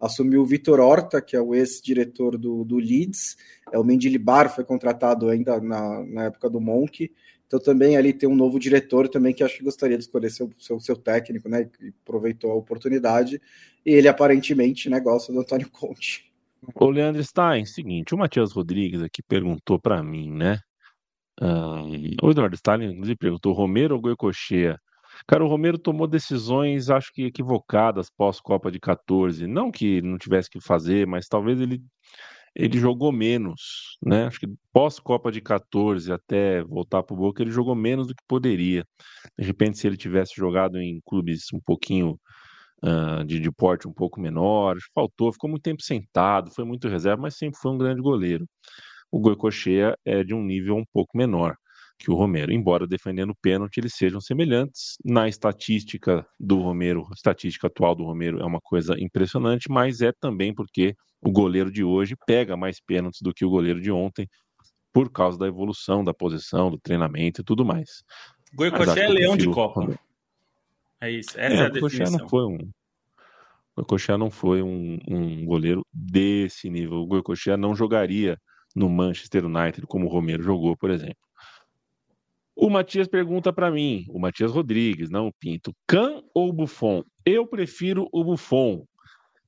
assumiu o Vitor Horta, que é o ex-diretor do, do Leeds, é, o Mendilibar foi contratado ainda na, na época do Monk, Então também ali tem um novo diretor também que acho que gostaria de escolher seu, seu, seu técnico, né? E aproveitou a oportunidade. E ele aparentemente né, gosta do Antônio Conte. Ô, Leandro Stein, seguinte, o Matias Rodrigues aqui perguntou para mim, né? Um, o Eduardo Stalin, inclusive, perguntou: Romero ou Goicochea? Cara, o Romero tomou decisões, acho que equivocadas pós-Copa de 14. Não que não tivesse que fazer, mas talvez ele, ele jogou menos, né? Acho que pós-Copa de 14 até voltar para o Boca, ele jogou menos do que poderia. De repente, se ele tivesse jogado em clubes um pouquinho uh, de, de porte um pouco menor, faltou, ficou muito tempo sentado, foi muito reserva, mas sempre foi um grande goleiro. O Goicochea é de um nível um pouco menor que o Romero. Embora defendendo o pênalti, eles sejam semelhantes. Na estatística do Romero, a estatística atual do Romero é uma coisa impressionante, mas é também porque o goleiro de hoje pega mais pênaltis do que o goleiro de ontem, por causa da evolução da posição, do treinamento e tudo mais. Goicoechea é leão de Copa. É isso, essa é, é a definição. Não foi um, o Goicoechea não foi um, um goleiro desse nível. O Goicoechea não jogaria no Manchester United como o Romero jogou, por exemplo. O Matias pergunta para mim, o Matias Rodrigues, não o Pinto, Can ou Buffon? Eu prefiro o Buffon.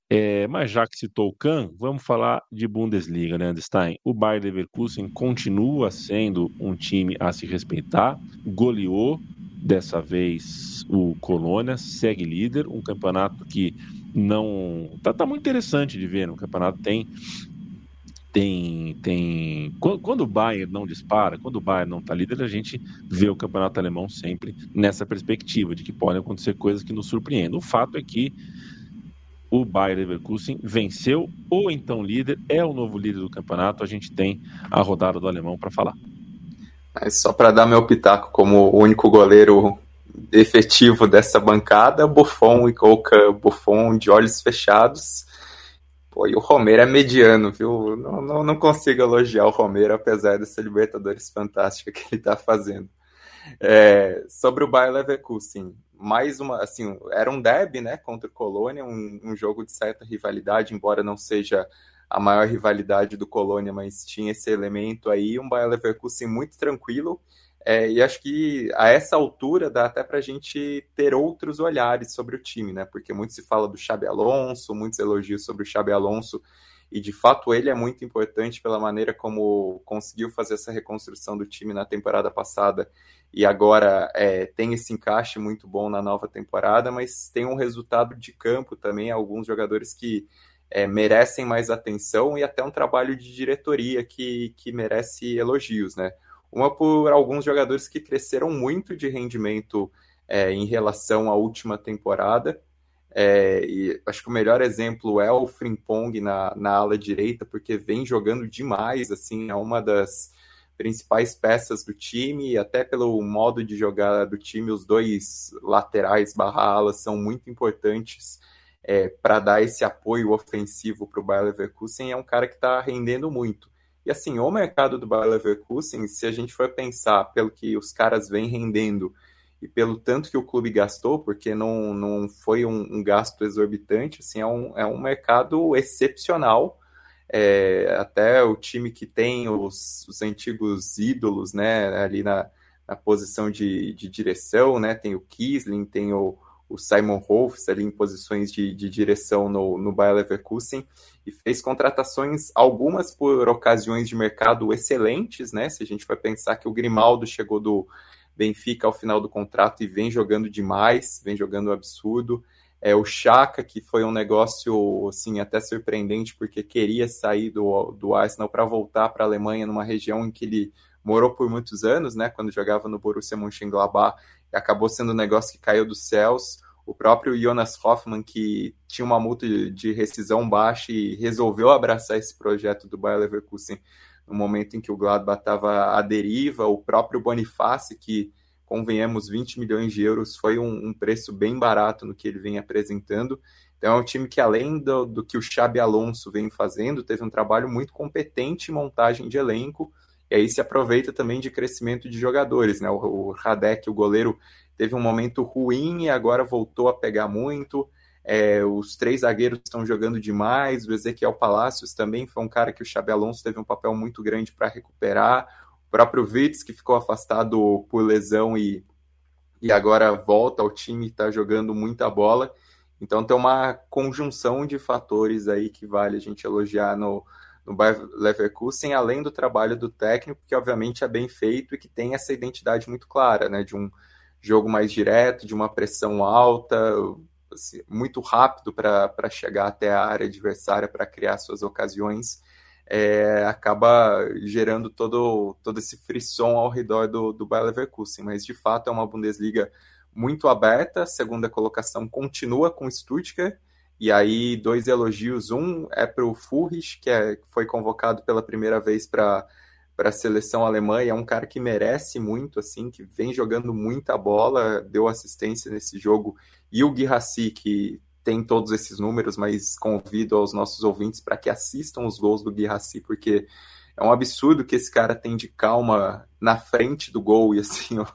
É, mas já que citou o Can, vamos falar de Bundesliga, né, Stein? O Bayer Leverkusen continua sendo um time a se respeitar, goleou dessa vez o Colônia, segue líder, um campeonato que não tá, tá muito interessante de ver, né? o campeonato tem tem, tem quando o Bayern não dispara, quando o Bayern não está líder, a gente vê o campeonato alemão sempre nessa perspectiva de que podem acontecer coisas que nos surpreendem. O fato é que o Bayern Leverkusen venceu ou então líder, é o novo líder do campeonato. A gente tem a rodada do alemão para falar. Mas só para dar meu pitaco como o único goleiro efetivo dessa bancada, Buffon e Coca, Buffon de olhos fechados Pô, e o Romero é mediano, viu? Não, não, não consigo elogiar o Romero, apesar dessa Libertadores fantástica que ele está fazendo. É, sobre o Bayer Leverkusen, mais uma, assim, era um derby, né, contra o Colônia, um, um, jogo de certa rivalidade, embora não seja a maior rivalidade do Colônia, mas tinha esse elemento aí, um Bayer Leverkusen muito tranquilo, é, e acho que a essa altura dá até para a gente ter outros olhares sobre o time, né? Porque muito se fala do Xabi Alonso, muitos elogios sobre o Xabi Alonso, e de fato ele é muito importante pela maneira como conseguiu fazer essa reconstrução do time na temporada passada e agora é, tem esse encaixe muito bom na nova temporada, mas tem um resultado de campo também, alguns jogadores que é, merecem mais atenção e até um trabalho de diretoria que, que merece elogios, né? Uma por alguns jogadores que cresceram muito de rendimento é, em relação à última temporada. É, e acho que o melhor exemplo é o Frimpong na, na ala direita, porque vem jogando demais, assim, é uma das principais peças do time, e até pelo modo de jogar do time, os dois laterais barra alas são muito importantes é, para dar esse apoio ofensivo para o Bayer Leverkusen. É um cara que está rendendo muito. E assim, o mercado do Bayer Leverkusen, se a gente for pensar pelo que os caras vêm rendendo e pelo tanto que o clube gastou, porque não, não foi um, um gasto exorbitante, assim, é um, é um mercado excepcional. É, até o time que tem os, os antigos ídolos, né, ali na, na posição de, de direção, né, tem o Kisling, tem o, o Simon Rolfs ali em posições de, de direção no, no Bayer Leverkusen e fez contratações, algumas por ocasiões de mercado excelentes, né? Se a gente vai pensar que o Grimaldo chegou do Benfica ao final do contrato e vem jogando demais, vem jogando absurdo. É, o Chaka, que foi um negócio assim, até surpreendente, porque queria sair do, do Arsenal para voltar para a Alemanha, numa região em que ele morou por muitos anos, né, quando jogava no Borussia Mönchengladbach, acabou sendo um negócio que caiu dos céus. O próprio Jonas Hoffmann, que tinha uma multa de rescisão baixa e resolveu abraçar esse projeto do Bayer Leverkusen no momento em que o Gladbach estava à deriva, o próprio Boniface, que, convenhamos, 20 milhões de euros foi um, um, preço bem barato no que ele vem apresentando. Então é um time que, além do, do que o Xabi Alonso vem fazendo, teve um trabalho muito competente em montagem de elenco, e aí se aproveita também de crescimento de jogadores, né? O, o Radek, o goleiro, teve um momento ruim e agora voltou a pegar muito. É, os três zagueiros estão jogando demais. O Ezequiel Palacios também foi um cara que o Xabi Alonso teve um papel muito grande para recuperar. próprio Witz, que ficou afastado por lesão e, e agora volta ao time e está jogando muita bola. Então tem uma conjunção de fatores aí que vale a gente elogiar no, no Bayer Leverkusen, além do trabalho do técnico, que obviamente é bem feito e que tem essa identidade muito clara, né? De um jogo mais direto, de uma pressão alta, assim, muito rápido para chegar até a área adversária para criar suas ocasiões. É, acaba gerando todo, todo esse frisson ao redor do, do Bayer Leverkusen, mas de fato é uma Bundesliga muito aberta, segunda colocação continua com Stuttgart, e aí dois elogios, um é para o Furrich, que é, foi convocado pela primeira vez para a seleção alemã e é um cara que merece muito, assim, que vem jogando muita bola, deu assistência nesse jogo, e o Guirassi, que tem todos esses números, mas convido aos nossos ouvintes para que assistam os gols do Guirassi, porque é um absurdo que esse cara tem de calma na frente do gol, e assim, ó,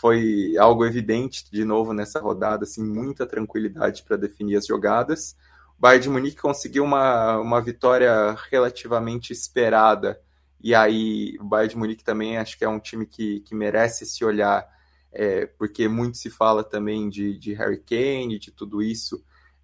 foi algo evidente de novo nessa rodada, assim, muita tranquilidade para definir as jogadas. O Bayern de Munique conseguiu uma, uma vitória relativamente esperada, e aí o Bayern de Munique também acho que é um time que, que merece se olhar, é, porque muito se fala também de, de Harry Kane, de tudo isso,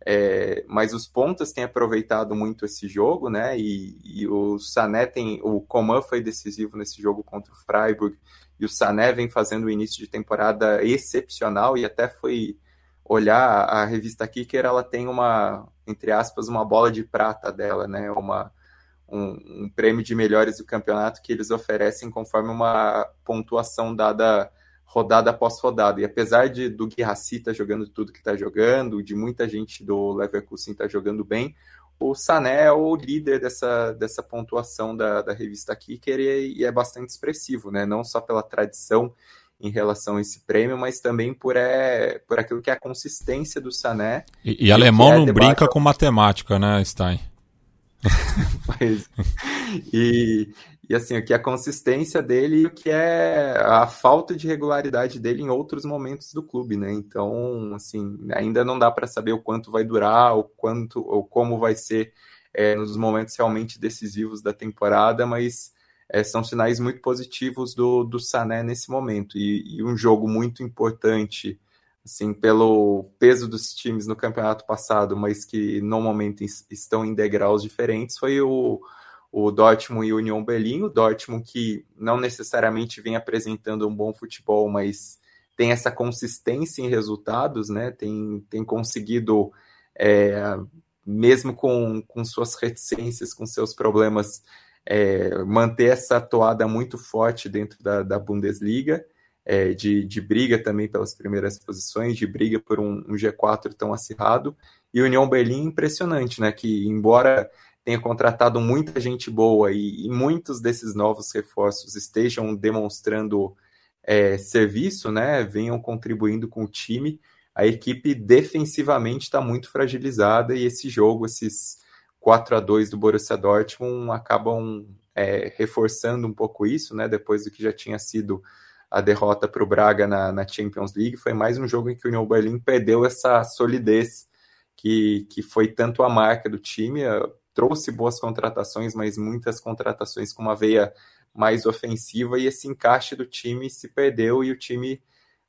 é, mas os pontas têm aproveitado muito esse jogo, né? E, e, o Sané tem. O Coman foi decisivo nesse jogo contra o Freiburg, e o Sané vem fazendo o início de temporada excepcional, e até foi olhar a revista Kicker, ela tem uma, entre aspas, uma bola de prata dela, né? Uma, um, um prêmio de melhores do campeonato que eles oferecem conforme uma pontuação dada rodada após rodada. E apesar de do Guirassi estar tá jogando tudo que está jogando, de muita gente do Leverkusen estar tá jogando bem, o Sané é o líder dessa, dessa pontuação da, da revista Kicker e, e é bastante expressivo, né? Não só pela tradição em relação a esse prêmio, mas também por, é, por aquilo que é a consistência do Sané. E, e alemão é não debate... brinca com matemática, né, Stein? e, e assim, o que é a consistência dele o que é a falta de regularidade dele em outros momentos do clube, né? Então, assim, ainda não dá para saber o quanto vai durar, o quanto ou como vai ser é, nos momentos realmente decisivos da temporada, mas é, são sinais muito positivos do, do Sané nesse momento. E, e, um jogo muito importante, assim, pelo peso dos times no campeonato passado, mas que no momento estão em degraus diferentes, foi o o Dortmund e o Union Berlim. O Dortmund que não necessariamente vem apresentando um bom futebol, mas tem essa consistência em resultados, né? Tem, tem conseguido, é, mesmo com, com suas reticências, com seus problemas, é, manter essa toada muito forte dentro da, da Bundesliga, é, de, de briga também pelas primeiras posições, de briga por um, um G4 tão acirrado. E o União Berlim impressionante, né? Que embora tenha contratado muita gente boa e, e muitos desses novos reforços estejam demonstrando é, serviço, né? Venham contribuindo com o time. A equipe defensivamente está muito fragilizada e esse jogo, esses 4 a 2 do Borussia Dortmund, acabam é, reforçando um pouco isso, né? Depois do que já tinha sido a derrota para o Braga na, na, Champions League, foi mais um jogo em que o Union Berlin perdeu essa solidez que, que foi tanto a marca do time trouxe boas contratações, mas muitas contratações com uma veia mais ofensiva e esse encaixe do time se perdeu e o time,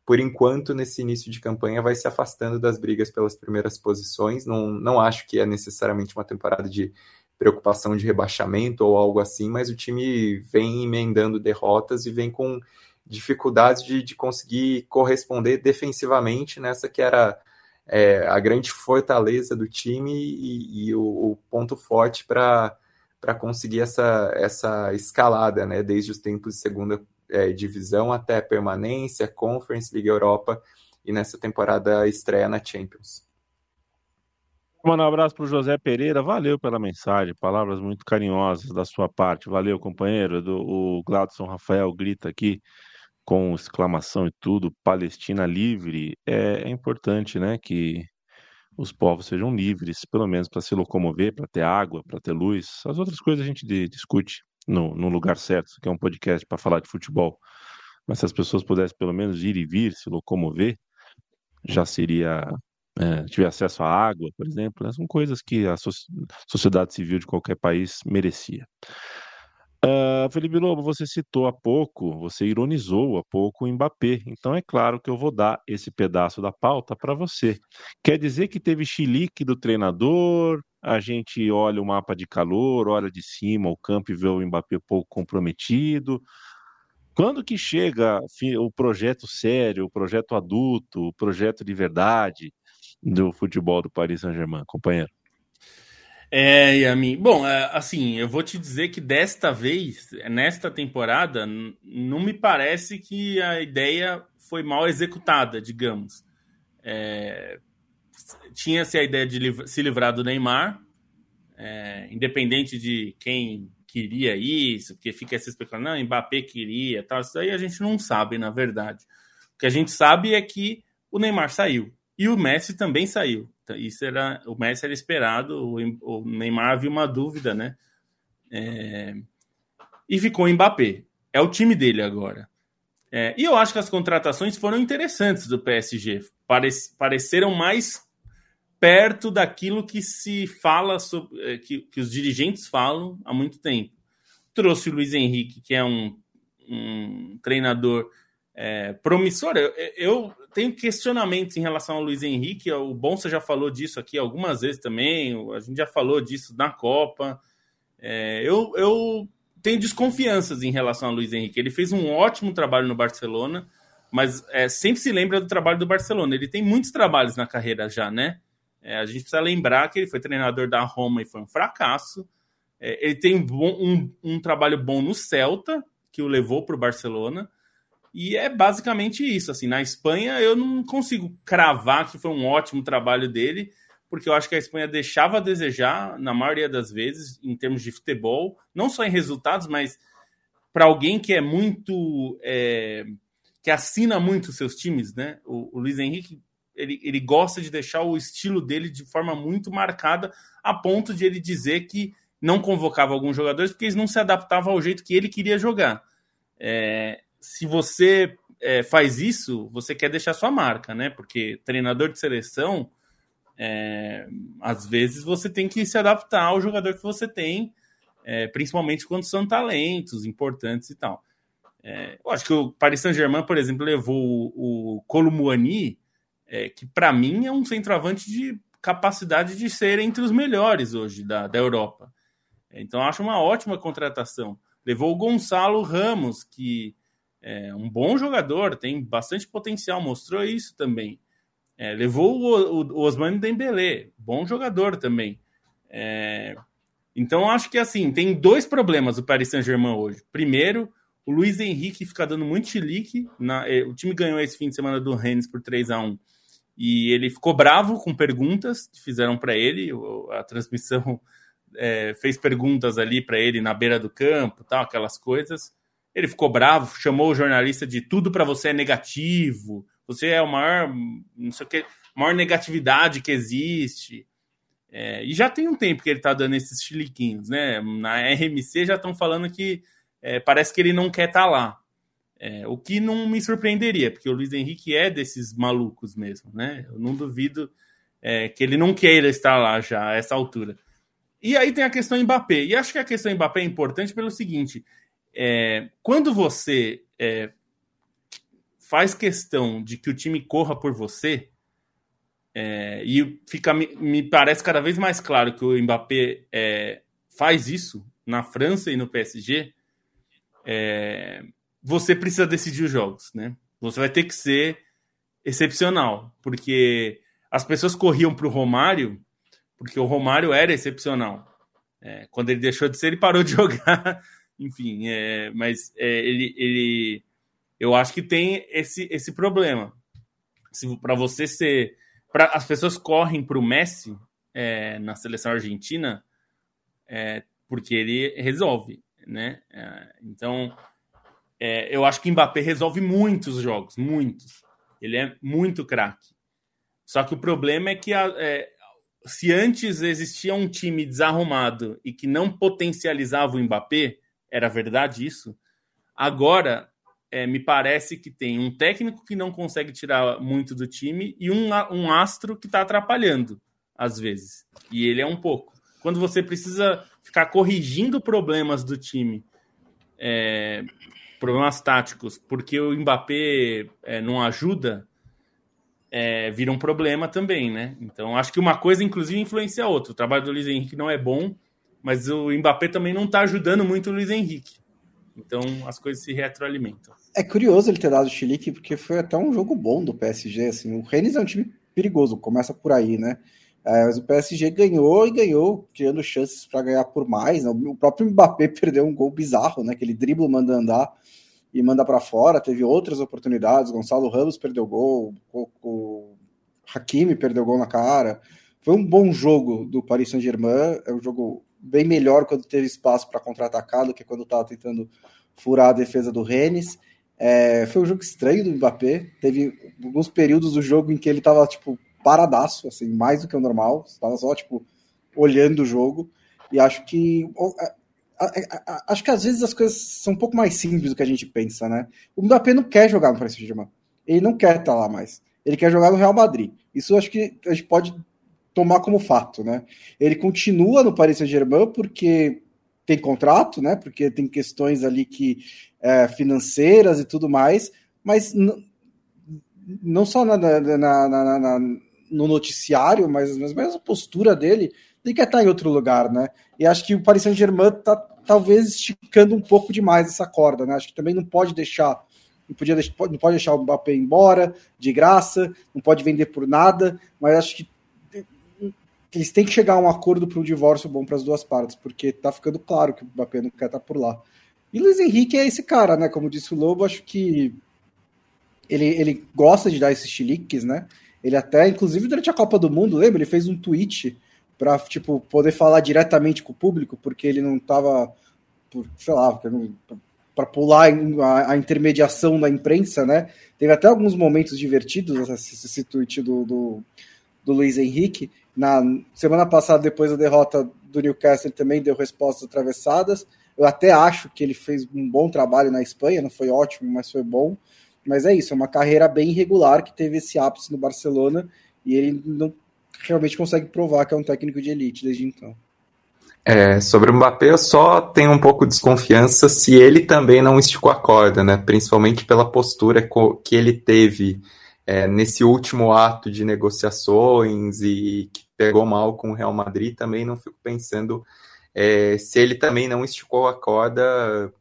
por enquanto, nesse início de campanha, vai se afastando das brigas pelas primeiras posições. Não, não acho que é necessariamente uma temporada de preocupação de rebaixamento ou algo assim, mas o time vem emendando derrotas e vem com dificuldades de, de conseguir corresponder defensivamente nessa que era é, a grande fortaleza do time e, e o, o, ponto forte para conseguir essa, essa escalada, né? Desde os tempos de segunda é, divisão até permanência, Conference, Liga Europa e nessa temporada estreia na Champions. Mano, um abraço para o José Pereira, valeu pela mensagem, palavras muito carinhosas da sua parte, valeu companheiro, do, o Gladson Rafael grita aqui, com exclamação e tudo, Palestina livre, é, é importante, né, que os povos sejam livres, pelo menos para se locomover, para ter água, para ter luz. As outras coisas a gente discute no, no lugar certo, que é um podcast para falar de futebol. Mas se as pessoas pudessem pelo menos ir e vir, se locomover, já seria é, tiver acesso à água, por exemplo, né? são coisas que a so sociedade civil de qualquer país merecia. Uh, Felipe Lobo, você citou há pouco, você ironizou há pouco o Mbappé, então é claro que eu vou dar esse pedaço da pauta para você. Quer dizer que teve chilique do treinador, a gente olha o mapa de calor, olha de cima o campo e vê o Mbappé pouco comprometido. Quando que chega o projeto sério, o projeto adulto, o projeto de verdade do futebol do Paris Saint-Germain, companheiro? É, Yamin. Bom, é, assim, eu vou te dizer que desta vez, nesta temporada, não me parece que a ideia foi mal executada, digamos. É, Tinha-se a ideia de se livrar do Neymar, é, independente de quem queria isso, porque fica essa especulação, não, Mbappé queria, tal, isso aí a gente não sabe, na verdade. O que a gente sabe é que o Neymar saiu e o Messi também saiu. Então, isso era o Messi era esperado, o, Neymar havia uma dúvida, né? É, e ficou o Mbappé. É o time dele agora. É, e eu acho que as contratações foram interessantes do PSG. pareceram mais perto daquilo que se fala, sobre, é, que, que os dirigentes falam há muito tempo. Trouxe o Luiz Henrique, que é um, um treinador é, promissor. Eu, eu, tenho questionamentos em relação ao Luiz Henrique. O Bonsa já falou disso aqui algumas vezes também. A gente já falou disso na Copa. É, eu, eu tenho desconfianças em relação ao Luiz Henrique. Ele fez um ótimo trabalho no Barcelona, mas é, sempre se lembra do trabalho do Barcelona. Ele tem muitos trabalhos na carreira já, né? É, a gente precisa lembrar que ele foi treinador da Roma e foi um fracasso. É, ele tem um, um, trabalho bom no Celta, que o levou para o Barcelona. E é basicamente isso. Assim, na Espanha eu não consigo cravar que foi um ótimo trabalho dele, porque eu acho que a Espanha deixava a desejar na maioria das vezes em termos de futebol, não só em resultados, mas para alguém que é muito é, que assina muito seus times, né? O, o Luiz Henrique ele, ele gosta de deixar o estilo dele de forma muito marcada, a ponto de ele dizer que não convocava alguns jogadores porque eles não se adaptavam ao jeito que ele queria jogar. É, se você é, faz isso, você quer deixar sua marca, né? Porque treinador de seleção, é, às vezes você tem que se adaptar ao jogador que você tem, é, principalmente quando são talentos importantes e tal. É, eu acho que o Paris Saint-Germain, por exemplo, levou o, o é, que para mim é um centroavante de capacidade de ser entre os melhores hoje da, da Europa. Então acho uma ótima contratação. Levou o Gonçalo Ramos, que é um bom jogador, tem bastante potencial, mostrou isso também. É, levou o, o, o Osmane Dembélé, bom jogador também. É, então acho que assim, tem dois problemas o Paris Saint-Germain hoje. Primeiro, o Luiz Henrique fica dando muito chilique. Na, é, o time ganhou esse fim de semana do Rennes por 3 a 1 e ele ficou bravo com perguntas que fizeram para ele. A transmissão é, fez perguntas ali para ele na beira do campo, tal, aquelas coisas. Ele ficou bravo, chamou o jornalista de tudo para você é negativo, você é o maior, não sei o que, maior negatividade que existe. É, e já tem um tempo que ele está dando esses chiliquinhos, né? Na RMC já estão falando que é, parece que ele não quer estar tá lá. É, o que não me surpreenderia, porque o Luiz Henrique é desses malucos mesmo, né? Eu não duvido é, que ele não queira estar lá já a essa altura. E aí tem a questão Mbappé. E acho que a questão Mbappé é importante pelo seguinte: é, quando você é, faz questão de que o time corra por você, é, e fica, me, me, parece cada vez mais claro que o Mbappé é, faz isso na França e no PSG, é, você precisa decidir os jogos, né? Você vai ter que ser excepcional, porque as pessoas corriam para o Romário, porque o Romário era excepcional. É, quando ele deixou de ser, ele parou de jogar enfim, é, mas é, ele, ele, eu acho que tem esse, esse problema. Para você ser. Pra, as pessoas correm para o Messi é, na seleção argentina é, porque ele resolve, né? É, então, é, eu acho que Mbappé resolve muitos jogos, muitos. Ele é muito craque. Só que o problema é que a, se antes existia um time desarrumado e que não potencializava o Mbappé, era verdade isso. Agora, é, me parece que tem um técnico que não consegue tirar muito do time e um, um astro que está atrapalhando, às vezes. E ele é um pouco. Quando você precisa ficar corrigindo problemas do time é, problemas táticos, porque o Mbappé é, não ajuda, é, vira um problema também, né? Então acho que uma coisa, inclusive, influencia a outra. O trabalho do Luiz Henrique não é bom, mas o Mbappé também não está ajudando muito o Luiz Henrique. Então as coisas se retroalimentam. É curioso ele ter dado o chilique, porque foi até um jogo bom do PSG. Assim. O Rennes é um time perigoso, começa por aí, né? É, mas o PSG ganhou e ganhou, criando chances para ganhar por mais. Né? O próprio Mbappé perdeu um gol bizarro, né? Aquele dribble manda andar e manda para fora. Teve outras oportunidades. Gonçalo Ramos perdeu gol, o, o Hakimi perdeu gol na cara. Foi um bom jogo do Paris Saint-Germain. É um jogo bem melhor quando teve espaço para contra-atacar do que quando estava tentando furar a defesa do Rennes. É, foi um jogo estranho do Mbappé. Teve alguns períodos do jogo em que ele estava tipo paradaço, assim, mais do que o normal. Estava só tipo olhando o jogo. E acho que acho que às vezes as coisas são um pouco mais simples do que a gente pensa, né? O Mbappé não quer jogar no Paris Saint-Germain. Ele não quer estar lá mais. Ele quer jogar no Real Madrid. Isso acho que a gente pode tomar como fato, né? Ele continua no Paris Saint-Germain porque tem contrato, né? Porque tem questões ali que é, financeiras e tudo mais, mas não só na, na, na, na, no noticiário, mas, mas a postura dele, ele quer estar em outro lugar, né? E acho que o Paris Saint-Germain tá talvez esticando um pouco demais essa corda, né? Acho que também não pode deixar não, podia não pode deixar o Mbappé embora de graça, não pode vender por nada, mas acho que eles têm que chegar a um acordo para um divórcio bom para as duas partes, porque tá ficando claro que o Mbappé não quer estar tá por lá. E Luiz Henrique é esse cara, né? Como disse o Lobo, acho que ele, ele gosta de dar esses chiliques, né? Ele até, inclusive, durante a Copa do Mundo, lembra? Ele fez um tweet para tipo, poder falar diretamente com o público, porque ele não estava, sei lá, para pular a, a, intermediação da imprensa, né? Teve até alguns momentos divertidos esse, esse tweet do, do, do Luiz Henrique. Na semana passada, depois da derrota do Newcastle, também deu respostas atravessadas. Eu até acho que ele fez um bom trabalho na Espanha, não foi ótimo, mas foi bom. Mas é isso, é uma carreira bem irregular que teve esse ápice no Barcelona e ele não realmente consegue provar que é um técnico de elite desde então. É, sobre o Mbappé, eu só tenho um pouco de desconfiança se ele também não esticou a corda, né? Principalmente pela postura que ele teve é, nesse último ato de negociações e que pegou mal com o Real Madrid, também não fico pensando é, se ele também não esticou a corda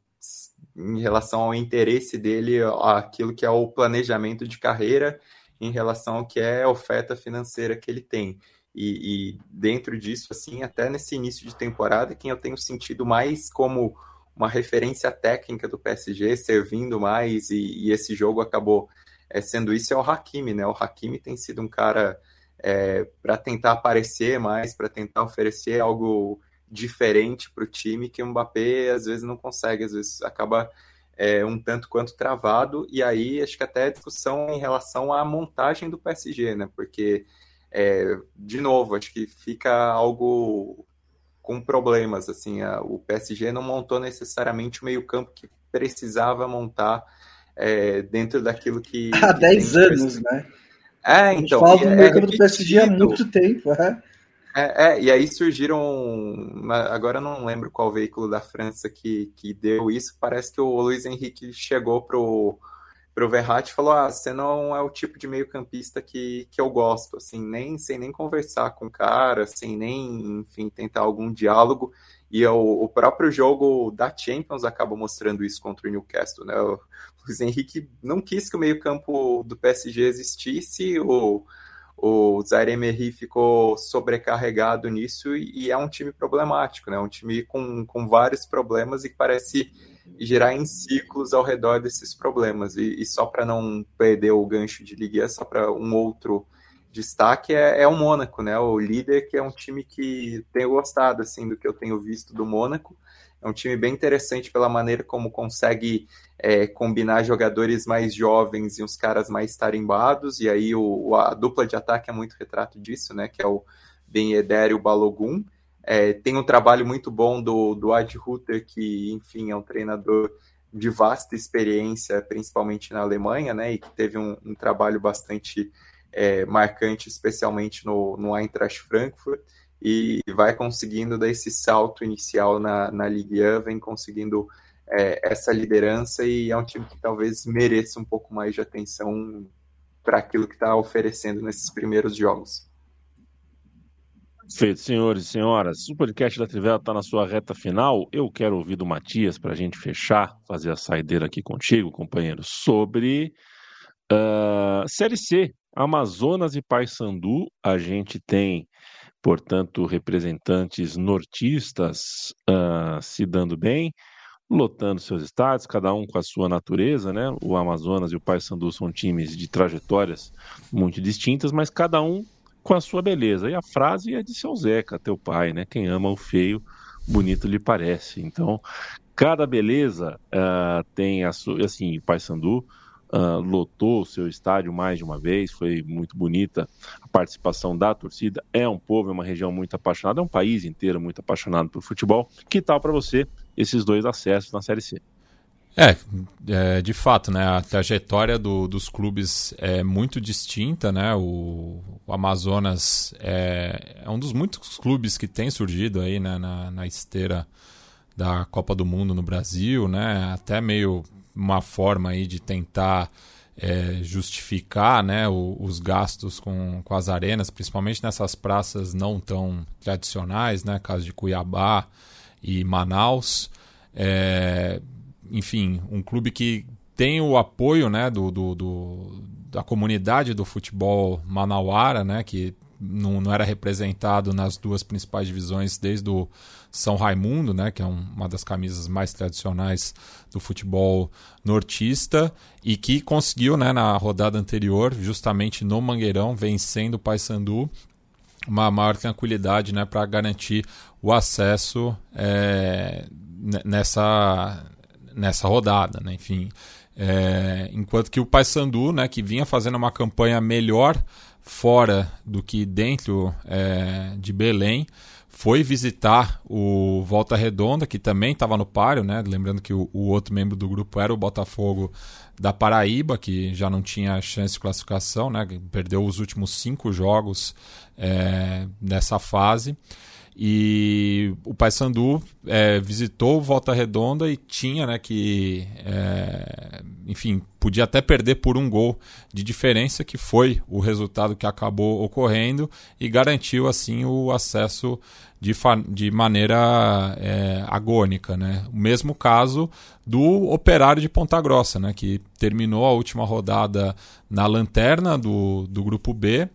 em relação ao interesse dele, aquilo que é o planejamento de carreira, em relação ao que é a oferta financeira que ele tem. E, e, dentro disso, assim, até nesse início de temporada, quem eu tenho sentido mais como uma referência técnica do PSG, servindo mais, e, e esse jogo acabou é, sendo isso é o Hakimi, né? O Hakimi tem sido um cara é, para tentar aparecer mais, para tentar oferecer algo diferente para o time que o Mbappé às vezes não consegue, às vezes acaba é, um tanto quanto travado, e aí acho que até discussão em relação à montagem do PSG, né? Porque, é, de novo, acho que fica algo com problemas, assim, a, o PSG não montou necessariamente o meio campo que precisava montar é, dentro daquilo que. Há 10 anos, né? É, então. Fala do meio campo do PSG há muito tempo, é. É, é, e aí surgiram. Agora eu não lembro qual veículo da França que, que deu isso. Parece que o Luiz Henrique chegou pro, pro Verratti e falou: Ah, você não é o tipo de meio-campista que, que eu gosto, assim, nem sem nem conversar com o cara, sem nem, enfim, tentar algum diálogo. E o, o próprio jogo da Champions acaba mostrando isso contra o Newcastle, né? O Luiz Henrique não quis que o meio-campo do PSG existisse, o, o Zaire Emery ficou sobrecarregado nisso e, é um time problemático, né? Um time com, com vários problemas e que parece girar em ciclos ao redor desses problemas. E, e só para não perder o gancho de Liga, só para um outro destaque é, é o Mônaco, né? O líder, que é um time que tenho gostado assim do que eu tenho visto do Mônaco. É um time bem interessante pela maneira como consegue é, combinar jogadores mais jovens e uns caras mais tarimbados, e aí o, a dupla de ataque é muito retrato disso, né? Que é o Ben Eder e o Balogun. É, tem um trabalho muito bom do, do Ad Rutter, que, enfim, é um treinador de vasta experiência, principalmente na Alemanha, né? E que teve um, um trabalho bastante é, marcante, especialmente no, no Eintracht Frankfurt, e vai conseguindo dar esse salto inicial na, na Ligue 1, vem conseguindo é, essa liderança e é um time que talvez mereça um pouco mais de atenção para aquilo que está oferecendo nesses primeiros jogos. Feito, senhores e senhoras. O podcast da Trivela está na sua reta final. Eu quero ouvir do Matias para a gente fechar, fazer a saideira aqui contigo, companheiro, sobre uh, Série C, Amazonas e Paysandu. A gente tem, portanto, representantes nortistas uh, se dando bem, lotando seus estádios, cada um com a sua natureza, né? O Amazonas e o Paysandu são times de trajetórias muito distintas, mas cada um com a sua beleza. E a frase é de seu Zeca, teu pai, né? Quem ama o feio, bonito lhe parece. Então, cada beleza uh, tem a sua. Assim, o Paysandu uh, lotou o seu estádio mais de uma vez, foi muito bonita a participação da torcida. É um povo, é uma região muito apaixonada, é um país inteiro muito apaixonado por futebol. Que tal para você esses dois acessos na Série C? É, é, de fato, né? A trajetória do, dos clubes é muito distinta, né? O, o Amazonas é, é, um dos muitos clubes que tem surgido aí né, na, na esteira da Copa do Mundo no Brasil, né? Até meio uma forma aí de tentar é, justificar né, o, os gastos com, com as arenas, principalmente nessas praças não tão tradicionais, né? Caso de Cuiabá e Manaus. É, enfim, um clube que tem o apoio né, do, do, do, da comunidade do futebol manauara, né, que não, não era representado nas duas principais divisões desde o São Raimundo, né, que é um, uma das camisas mais tradicionais do futebol nortista, e que conseguiu né, na rodada anterior, justamente no Mangueirão, vencendo o Paysandu, uma maior tranquilidade né, para garantir o acesso é, nessa nessa rodada, né? Enfim, é, enquanto que o Paysandu, né, que vinha fazendo uma campanha melhor fora do que dentro é, de Belém, foi visitar o Volta Redonda, que também estava no páreo, né? Lembrando que o, o, outro membro do grupo era o Botafogo da Paraíba, que já não tinha chance de classificação, né? Perdeu os últimos cinco jogos é, nessa fase. E o Paysandu é, visitou Volta Redonda e tinha né, que, é, enfim, podia até perder por um gol de diferença, que foi o resultado que acabou ocorrendo e garantiu assim o acesso de, de maneira é, agônica. Né? O mesmo caso do Operário de Ponta Grossa, né, que terminou a última rodada na lanterna do, do grupo B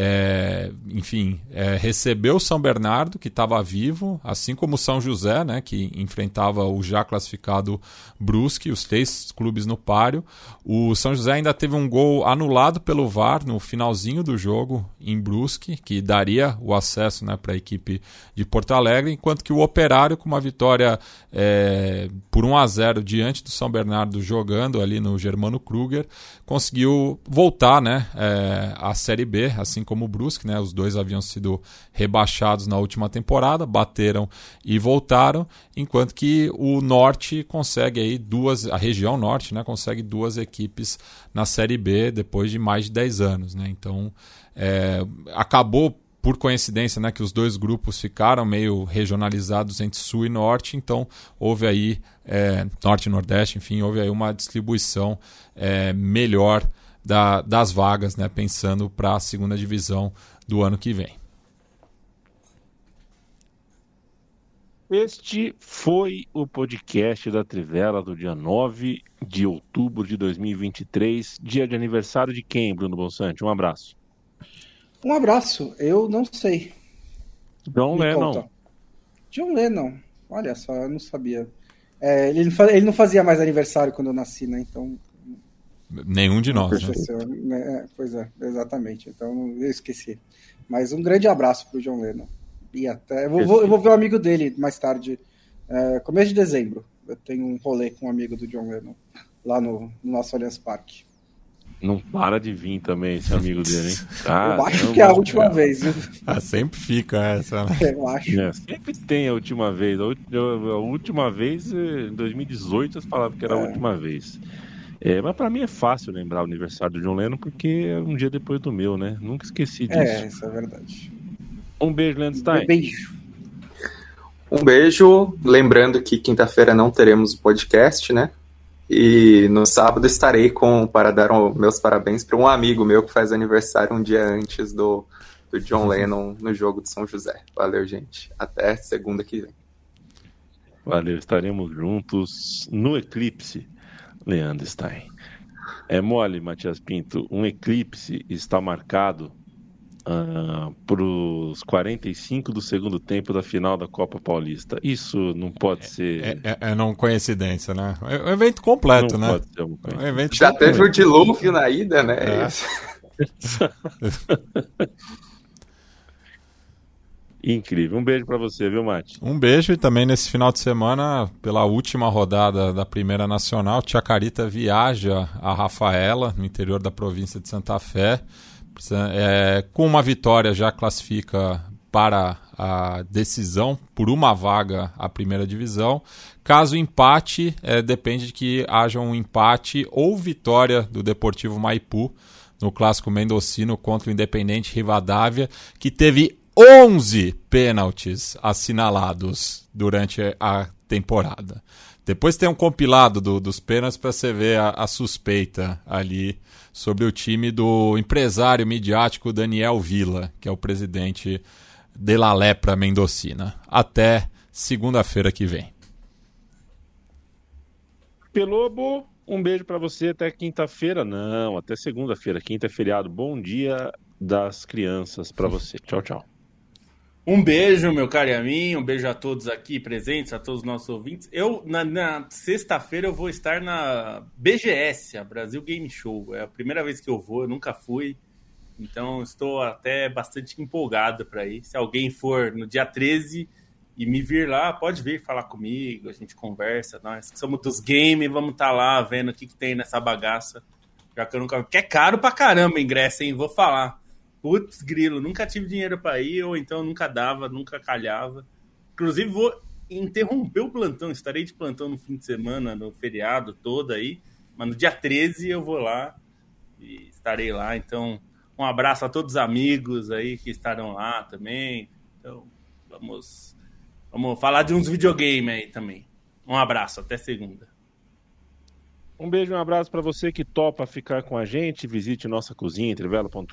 é, enfim, é, recebeu São Bernardo, que estava vivo, assim como São José, né, que enfrentava o já classificado Brusque, os três clubes no páreo. O São José ainda teve um gol anulado pelo VAR no finalzinho do jogo em Brusque, que daria o acesso né, para a equipe de Porto Alegre, enquanto que o Operário, com uma vitória é, por 1 a 0 diante do São Bernardo, jogando ali no Germano Kruger, conseguiu voltar né, é, à Série B, assim como o Brusque, né? Os dois haviam sido rebaixados na última temporada, bateram e voltaram, enquanto que o Norte consegue aí duas, a região Norte, né? Consegue duas equipes na Série B depois de mais de 10 anos, né? Então, é, acabou por coincidência, né, que os dois grupos ficaram meio regionalizados entre sul e norte, então houve aí é, norte e nordeste, enfim, houve aí uma distribuição é, melhor da, das vagas, né, pensando para a segunda divisão do ano que vem. Este foi o podcast da Trivela do dia 9 de outubro de 2023, dia de aniversário de quem, Bruno Bonsante? Um abraço. Um abraço, eu não sei. John Me Lennon. Conta. John Lennon, olha só, eu não sabia. É, ele, não fazia mais aniversário quando eu nasci, né? Então Nenhum de nós. Né? É, pois é, exatamente. Então eu esqueci. Mas um grande abraço para o John Lennon. E até. Eu vou, eu vou ver o um amigo dele mais tarde, é, começo de dezembro. Eu tenho um rolê com um amigo do John Lennon lá no, no nosso Allianz Parque. Não para de vir também esse amigo dele, hein? Ah, eu acho que é a última cara. vez. Ah, sempre fica essa. Né? Eu acho. É, sempre tem a última vez. A, última vez, em 2018, as falavam que era a é. última vez. É, mas para mim é fácil lembrar o aniversário do John Lennon porque é um dia depois do meu, né? Nunca esqueci é, disso. É, isso é verdade. Um beijo, Leandro Stein. Um beijo. Um beijo, lembrando que quinta-feira não teremos o podcast, né? E no sábado estarei com para dar um, meus parabéns para um amigo meu que faz aniversário um dia antes do, do John uhum. Lennon no jogo de São José. Valeu, gente. Até segunda que vem. Valeu, estaremos juntos no eclipse, Leandro Stein. É mole, Matias Pinto. Um eclipse está marcado uh, para os 45 do segundo tempo da final da Copa Paulista. Isso não pode é, ser. É, é, é não coincidência, né? É um evento completo, não né? Pode ser um é um evento Já completo. teve o dilúvio na ida, né? É. Incrível. Um beijo para você, viu, Mate? Um beijo e também nesse final de semana, pela última rodada da Primeira Nacional, Tia Carita viaja a Rafaela, no interior da província de Santa Fé. É, com uma vitória já classifica para a decisão por uma vaga à primeira divisão. Caso empate, é, depende de que haja um empate ou vitória do Deportivo Maipu no clássico mendocino contra o Independente Rivadavia, que teve 11 pênaltis assinalados durante a temporada. Depois tem um compilado do, dos pênaltis para você ver a, a, suspeita ali sobre o time do empresário midiático Daniel Villa, que é o presidente de La Lepra Mendocina. Até segunda-feira que vem. Pelobo, um beijo para você até quinta-feira. Não, até segunda-feira. Quinta é feriado. Bom dia das crianças para você. Tchau, tchau. Um beijo, meu caro e a mim, um beijo a todos aqui presentes, a todos os nossos ouvintes. Eu, na, na sexta-feira, eu vou estar na BGS, a Brasil Game Show. É a primeira vez que eu vou, eu nunca fui. Então, estou até bastante empolgado para ir. Se alguém for no dia 13 e me vir lá, pode vir falar comigo, a gente conversa. Nós somos dos games, vamos estar tá lá vendo o que, que tem nessa bagaça. Já que eu nunca. Que é caro pra caramba o ingresso, hein? Vou falar. Putz, grilo, nunca tive dinheiro para ir, ou então nunca dava, nunca calhava. Inclusive, vou interromper o plantão, estarei de plantão no fim de semana, no feriado todo aí, mas no dia 13 eu vou lá e estarei lá. Então, um abraço a todos os amigos aí que estarão lá também. Então, vamos, vamos falar de uns videogames aí também. Um abraço, até segunda. Um beijo e um abraço para você que topa ficar com a gente. Visite nossa cozinha, entrevelo.com.br,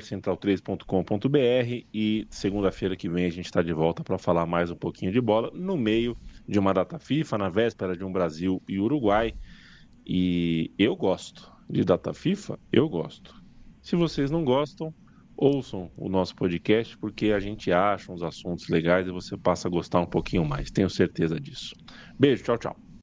central3.com.br e segunda-feira que vem a gente está de volta para falar mais um pouquinho de bola no meio de uma data FIFA, na véspera de um Brasil e Uruguai. E eu gosto de data FIFA, eu gosto. Se vocês não gostam, ouçam o nosso podcast porque a gente acha uns assuntos legais e você passa a gostar um pouquinho mais. Tenho certeza disso. Beijo, tchau, tchau.